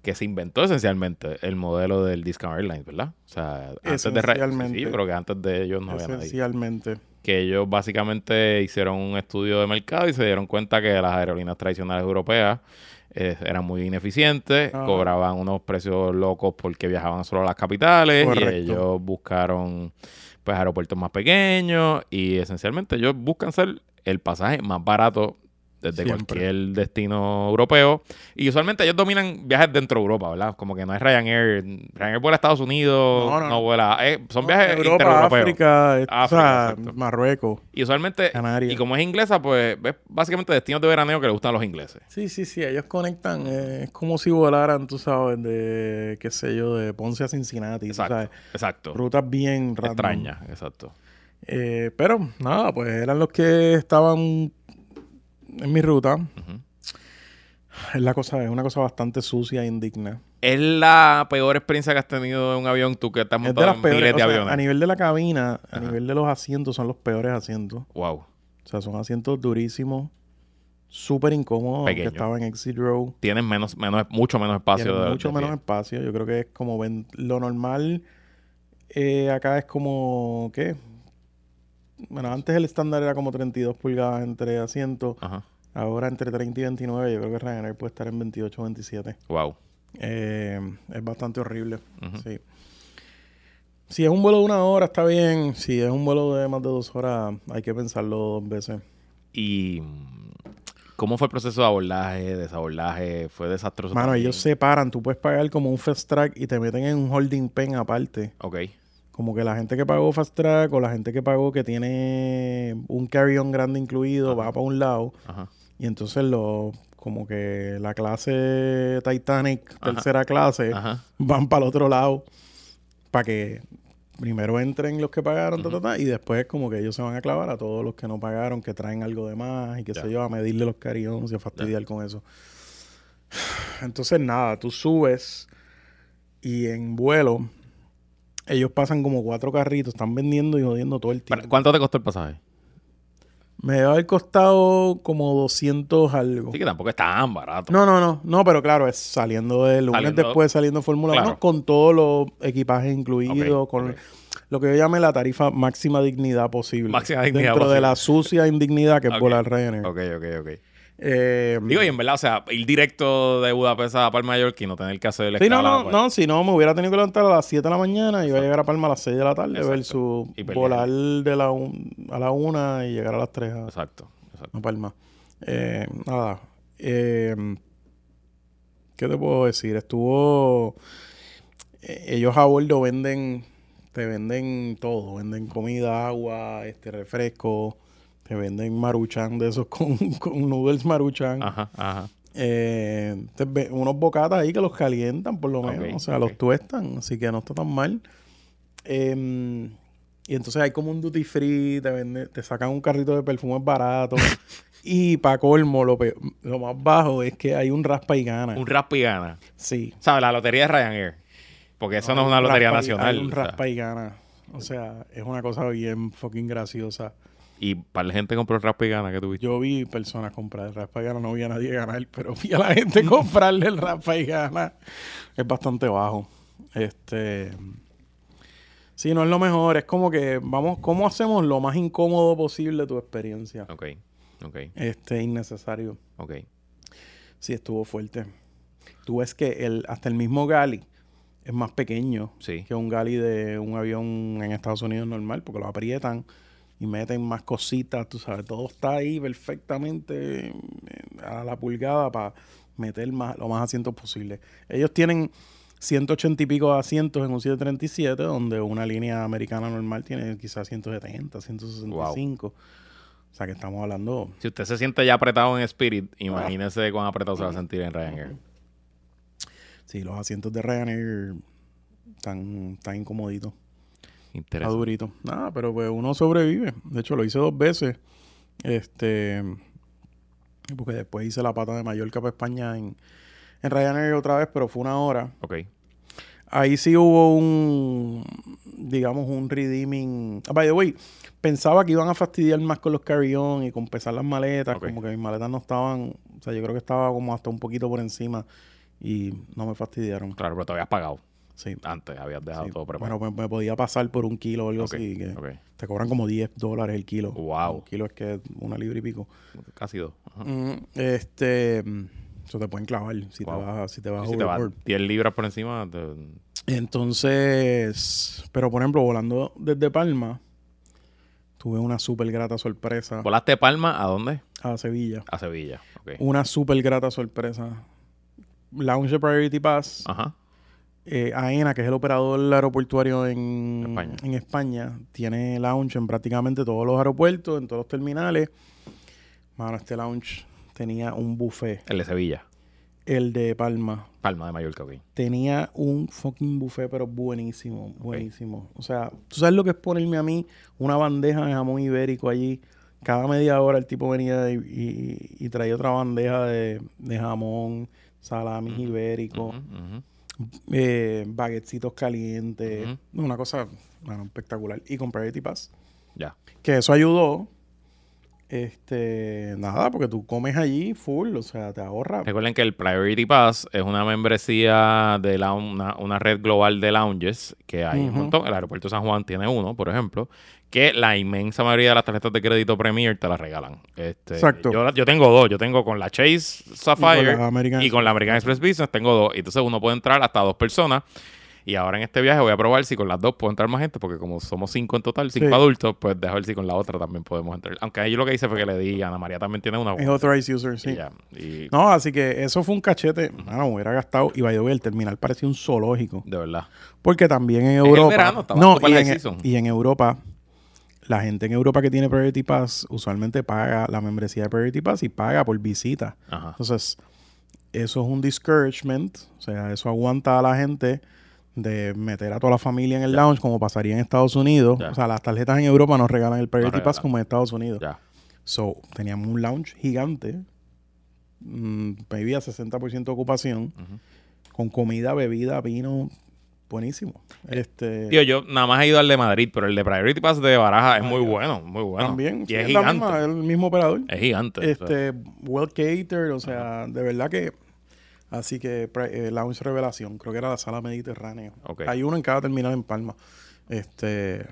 Speaker 2: que se inventó esencialmente el modelo del Discount Airline, ¿verdad? O sea, antes de Ryanair. Sí, yo creo que antes de ellos no había nadie.
Speaker 1: Esencialmente.
Speaker 2: Que ellos básicamente hicieron un estudio de mercado y se dieron cuenta que las aerolíneas tradicionales europeas eh, eran muy ineficientes,
Speaker 1: Ajá.
Speaker 2: cobraban unos precios locos porque viajaban solo a las capitales
Speaker 1: Correcto.
Speaker 2: y ellos buscaron pues aeropuertos más pequeños y esencialmente ellos buscan ser el pasaje más barato desde
Speaker 1: Siempre.
Speaker 2: cualquier destino europeo y usualmente ellos dominan viajes dentro de Europa, ¿verdad? Como que no es Ryanair, Ryanair vuela a Estados Unidos,
Speaker 1: No,
Speaker 2: no,
Speaker 1: no,
Speaker 2: vuela, eh, son
Speaker 1: No,
Speaker 2: viajes
Speaker 1: Europa,
Speaker 2: intereuropeos.
Speaker 1: África,
Speaker 2: África,
Speaker 1: o sea. Marruecos,
Speaker 2: Y usualmente,
Speaker 1: Canarias.
Speaker 2: y como es inglesa, pues es básicamente destinos de veraneo que le gustan a los ingleses.
Speaker 1: Sí, sí, sí, ellos conectan, eh, es como si volaran, tú sabes, de, qué sé yo, de Ponce a Cincinnati,
Speaker 2: Exacto,
Speaker 1: sabes,
Speaker 2: exacto.
Speaker 1: rutas bien random.
Speaker 2: Extraña, exacto.
Speaker 1: Eh, pero nada, pues eran los que estaban en mi ruta. Es la cosa, es una cosa bastante sucia e indigna.
Speaker 2: ¿Es la peor experiencia que has tenido en un avión tú que
Speaker 1: Es de
Speaker 2: montado
Speaker 1: las
Speaker 2: en
Speaker 1: peores,
Speaker 2: miles
Speaker 1: o
Speaker 2: de
Speaker 1: sea,
Speaker 2: aviones?
Speaker 1: a nivel de la cabina, a nivel de los asientos, son los peores asientos.
Speaker 2: Wow.
Speaker 1: O sea, son asientos durísimos, súper incómodos,
Speaker 2: Pequeño.
Speaker 1: estaba en Exit Row.
Speaker 2: Tienes menos, menos, mucho menos espacio. De-
Speaker 1: mucho
Speaker 2: de
Speaker 1: menos
Speaker 2: pie.
Speaker 1: espacio. Yo creo que es como ven, lo normal eh, acá es como, ¿qué? Bueno, antes el estándar era como 32 pulgadas entre asientos.
Speaker 2: Ajá.
Speaker 1: Ahora entre 30 y 29. Yo creo que Ryanair puede estar en 28 o 27.
Speaker 2: Wow.
Speaker 1: Eh, es bastante horrible. Sí. Si es un vuelo de una hora, está bien. Si es un vuelo de más de dos horas, hay que pensarlo dos veces.
Speaker 2: ¿Y cómo fue el proceso de abordaje, desabordaje? ¿Fue desastroso?
Speaker 1: Mano,
Speaker 2: también?
Speaker 1: ellos se paran. Tú puedes pagar como un fast track y te meten en un holding pen aparte.
Speaker 2: Ok.
Speaker 1: Como que la gente que pagó Fast Track o la gente que pagó que tiene un carry-on grande incluido va para un lado
Speaker 2: Ajá.
Speaker 1: y entonces lo como que la clase Titanic,
Speaker 2: Ajá.
Speaker 1: tercera clase, van para el otro lado para que primero entren los que pagaron ta, ta, ta, y después como que ellos se van a clavar a todos los que no pagaron, que traen algo de más y qué
Speaker 2: Ya.
Speaker 1: sé yo, a medirle los carry-ons y a fastidiar con eso. Entonces nada, tú subes y en vuelo ellos pasan como cuatro carritos, están vendiendo y jodiendo todo el tiempo.
Speaker 2: ¿Cuánto te costó el pasaje?
Speaker 1: Me debe haber costado como 200 algo.
Speaker 2: Sí, que tampoco es tan barato.
Speaker 1: No, no, no, no, pero claro, es saliendo del lunes
Speaker 2: Saliendo-
Speaker 1: después saliendo Fórmula
Speaker 2: Claro.
Speaker 1: 1 con todos los equipajes incluidos, con lo que yo llame la tarifa máxima dignidad posible.
Speaker 2: Máxima dignidad
Speaker 1: Dentro de la sucia indignidad que es volar Ryanair.
Speaker 2: Ok, ok, ok.
Speaker 1: Eh,
Speaker 2: Digo, y en verdad, o sea, ir directo de Budapest a Palma de y no tener que hacer el
Speaker 1: Sí, no, no,
Speaker 2: pues,
Speaker 1: no, si no, me hubiera tenido que levantar a las 7 de la mañana y iba a llegar a Palma a las 6 de la tarde
Speaker 2: Exacto.
Speaker 1: versus
Speaker 2: Y
Speaker 1: volar de la un- a la 1 y llegar a las 3 a,
Speaker 2: Exacto, exacto.
Speaker 1: a Palma. Eh, nada. eh, ¿Qué te puedo decir? Estuvo... eh, ellos a bordo venden... Te venden todo. Venden comida, agua, este refresco. Te venden maruchan de esos con, con noodles maruchan.
Speaker 2: Ajá, ajá.
Speaker 1: Eh, unos bocatas ahí que los calientan por lo menos. O sea, los tuestan. Así que no está tan mal. Em, y entonces hay como un duty free. Te, vende- te sacan un carrito de perfumes barato. y para colmo, lo, pe- lo más bajo es que hay un raspa y gana.
Speaker 2: Un raspa y gana.
Speaker 1: sí.
Speaker 2: ¿Sabes? La lotería de Ryanair. Porque eso no, es una
Speaker 1: un
Speaker 2: lotería
Speaker 1: y-
Speaker 2: nacional.
Speaker 1: Hay un
Speaker 2: o sea.
Speaker 1: raspa y gana. O sea, es una cosa bien fucking graciosa.
Speaker 2: Y para la gente compró el raspa y gana que tuviste.
Speaker 1: Yo vi personas comprar el raspa y gana, no vi a nadie ganar, pero vi a la gente comprarle el raspa y gana. Es bastante bajo. Este. Sí, no es lo mejor. Es como que vamos, ¿cómo hacemos lo más incómodo posible tu experiencia?
Speaker 2: Ok, ok,
Speaker 1: Este, innecesario.
Speaker 2: ok.
Speaker 1: Sí, estuvo fuerte. Tú ves que el, hasta el mismo Gali es más pequeño
Speaker 2: Sí.
Speaker 1: que un Gali de un avión en Estados Unidos normal, porque lo aprietan y meten más cositas, tú sabes, todo está ahí perfectamente eh, a la pulgada para meter más, lo más asientos posible. Ellos tienen 180 y pico de asientos en un 737, donde una línea americana normal tiene quizás 170, 165. O sea que estamos hablando...
Speaker 2: Si usted se siente ya apretado en Spirit, imagínese cuán apretado se va a sentir en Ryanair.
Speaker 1: Sí, los asientos de Ryanair están, están incomoditos. Está
Speaker 2: Interesante.
Speaker 1: durito. Nada, pero pues uno sobrevive. De hecho, lo hice dos veces. Este. Porque después hice la pata de Mallorca para España en, en Ryanair otra vez, pero fue una hora.
Speaker 2: Ok.
Speaker 1: Ahí sí hubo un, digamos, un redeeming. Ah, by the way, pensaba que iban a fastidiar más con los carry-on y con pesar las maletas. Como que mis maletas no estaban, o sea, yo creo que estaba como hasta un poquito por encima y no me fastidiaron.
Speaker 2: Claro, pero te habías pagado.
Speaker 1: Sí.
Speaker 2: Antes habías dejado
Speaker 1: sí.
Speaker 2: todo preparado.
Speaker 1: Bueno, me, me podía pasar por un kilo o algo así. Que. Te cobran como 10 dólares el kilo.
Speaker 2: Wow.
Speaker 1: Un kilo es que es una libra y pico.
Speaker 2: Casi dos. Ajá.
Speaker 1: Mm, Este. Eso te pueden clavar si
Speaker 2: Wow.
Speaker 1: te vas, si te vas
Speaker 2: Si te va
Speaker 1: overboard.
Speaker 2: 10 libras por encima, te-
Speaker 1: Entonces, pero por ejemplo, volando desde Palma, tuve una súper grata sorpresa
Speaker 2: ¿Volaste de Palma a dónde?
Speaker 1: a Sevilla.
Speaker 2: A Sevilla.
Speaker 1: Una súper grata sorpresa. Lounge Priority Pass.
Speaker 2: Ajá.
Speaker 1: Eh, AENA, que es el operador aeroportuario en
Speaker 2: España.
Speaker 1: en España, tiene lounge en prácticamente todos los aeropuertos, en todos los terminales. Mano, este lounge tenía un buffet.
Speaker 2: El de Sevilla.
Speaker 1: El de Palma
Speaker 2: Palma de Mallorca, ok.
Speaker 1: tenía un fucking buffet, pero buenísimo, buenísimo. O sea, ¿tú sabes lo que es ponerme a mí una bandeja de jamón ibérico allí? Cada media hora el tipo venía y, y- y traía otra bandeja de, de jamón, salamis ibéricos,
Speaker 2: Ujú, ujú.
Speaker 1: Eh, baguetcitos calientes. Una cosa, bueno, espectacular. Y con Priority Pass.
Speaker 2: Ya.
Speaker 1: Que eso ayudó. Este, nada, porque tú comes allí full, o sea, te ahorra.
Speaker 2: Recuerden que el Priority Pass es una membresía de la, una, una red global de lounges que hay un montón. El aeropuerto de San Juan tiene uno, por ejemplo, que la inmensa mayoría de las tarjetas de crédito Premier te las regalan. Este,
Speaker 1: Exacto.
Speaker 2: Yo, yo tengo dos. Yo tengo con la Chase Sapphire
Speaker 1: Y con la American
Speaker 2: y con la American Express Business tengo dos. Y Entonces uno puede entrar hasta dos personas. Y ahora en este viaje voy a probar si con las dos puedo entrar más gente, porque como somos cinco en total, cinco
Speaker 1: Sí.
Speaker 2: adultos, pues dejo ver si con la otra también podemos entrar. Aunque ahí lo que hice fue que le di, Ana María también tiene una.
Speaker 1: Es authorized user, sí.
Speaker 2: y ya. Y-
Speaker 1: No, así que eso fue un cachete. Mano, hubiera gastado. Y vaya, el terminal parecía un zoológico.
Speaker 2: de verdad.
Speaker 1: Porque también en
Speaker 2: el
Speaker 1: Europa.
Speaker 2: verano, estaba
Speaker 1: no,
Speaker 2: super
Speaker 1: y en, y en Europa, la gente en Europa que tiene Priority Pass usualmente paga la membresía de Priority Pass y paga por visita.
Speaker 2: Ajá.
Speaker 1: Entonces, eso es un discouragement. O sea, eso aguanta a la gente de meter a toda la familia en el lounge como pasaría en Estados Unidos. O sea, las tarjetas en Europa nos regalan el Priority Pass como en Estados Unidos.
Speaker 2: Ya.
Speaker 1: So, teníamos un lounge gigante, mm, maybe a 60% de ocupación, con comida, bebida, vino, buenísimo. Este,
Speaker 2: Tío, yo nada más he ido al de Madrid, pero el de Priority Pass de Baraja es muy bueno, muy bueno.
Speaker 1: también,
Speaker 2: Y
Speaker 1: sí,
Speaker 2: es
Speaker 1: es la
Speaker 2: gigante.
Speaker 1: misma, el mismo operador.
Speaker 2: Es gigante. o sea,
Speaker 1: Este, well catered, o sea, de verdad que... Así que eh, Lounge Revelación, creo que era la sala mediterránea. Hay uno en cada terminal en Palma. Este,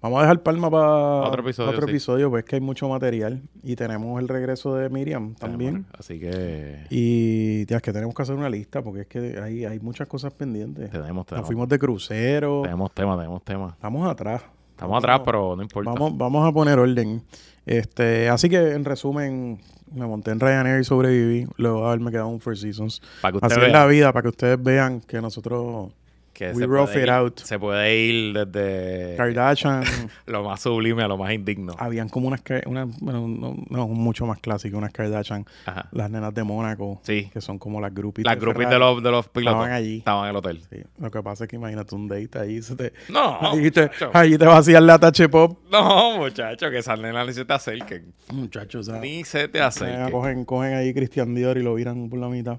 Speaker 1: vamos a dejar Palma para
Speaker 2: Otro episodio,
Speaker 1: otro
Speaker 2: sí.
Speaker 1: episodio, pues es que hay mucho material. Y tenemos el regreso de Miriam también.
Speaker 2: Así que
Speaker 1: Y tía, es que tenemos que hacer una lista porque es que hay, hay muchas cosas pendientes.
Speaker 2: tenemos,
Speaker 1: Nos
Speaker 2: tenemos,
Speaker 1: fuimos de crucero.
Speaker 2: tenemos tema, tenemos tema.
Speaker 1: Estamos atrás.
Speaker 2: Estamos atrás, pero no importa.
Speaker 1: Vamos, vamos a poner orden. Este, así que en resumen, me monté en Ryanair y sobreviví. Luego de haberme quedado en Four Seasons.
Speaker 2: Para que
Speaker 1: Así
Speaker 2: usted
Speaker 1: es
Speaker 2: vea
Speaker 1: la vida, para que ustedes vean que nosotros
Speaker 2: que
Speaker 1: we
Speaker 2: se puede, ir,
Speaker 1: out.
Speaker 2: se puede ir desde
Speaker 1: Kardashian,
Speaker 2: lo más sublime a lo más indigno.
Speaker 1: habían como unas, una, bueno, no, no, mucho más clásicas, unas Kardashian,
Speaker 2: Ajá.
Speaker 1: las nenas de Mónaco,
Speaker 2: Sí.
Speaker 1: que son como las groupies.
Speaker 2: Las
Speaker 1: de
Speaker 2: groupies
Speaker 1: Ferrari.
Speaker 2: de los, de los pilotos
Speaker 1: Estaban allí.
Speaker 2: Estaban en el hotel.
Speaker 1: Sí. Lo que pasa es que imagínate un date ahí, se te,
Speaker 2: No,
Speaker 1: allí, te,
Speaker 2: muchacho.
Speaker 1: allí te vacían la tache pop.
Speaker 2: No, muchacho, que esas nenas ni se te acerquen.
Speaker 1: Muchachos, o sea,
Speaker 2: Ni se te acerquen.
Speaker 1: cogen, cogen ahí Christian Dior y lo viran por la mitad.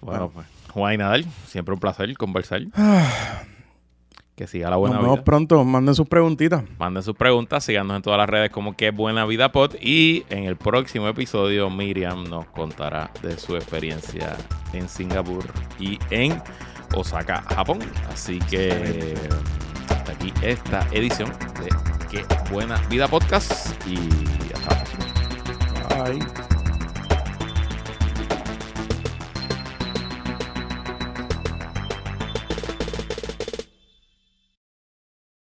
Speaker 2: Bueno, pues, Juan y Nadal, siempre un placer conversar. que siga la buena
Speaker 1: Nos vemos
Speaker 2: vida.
Speaker 1: pronto. Manden sus preguntitas.
Speaker 2: Manden sus preguntas, síganos en todas las redes como que Buena Vida Pod. Y en el próximo episodio, Miriam nos contará de su experiencia en Singapur y en Osaka, Japón. Así que hasta aquí esta edición de Que Buena Vida Podcast. Y hasta la próxima.
Speaker 1: Bye.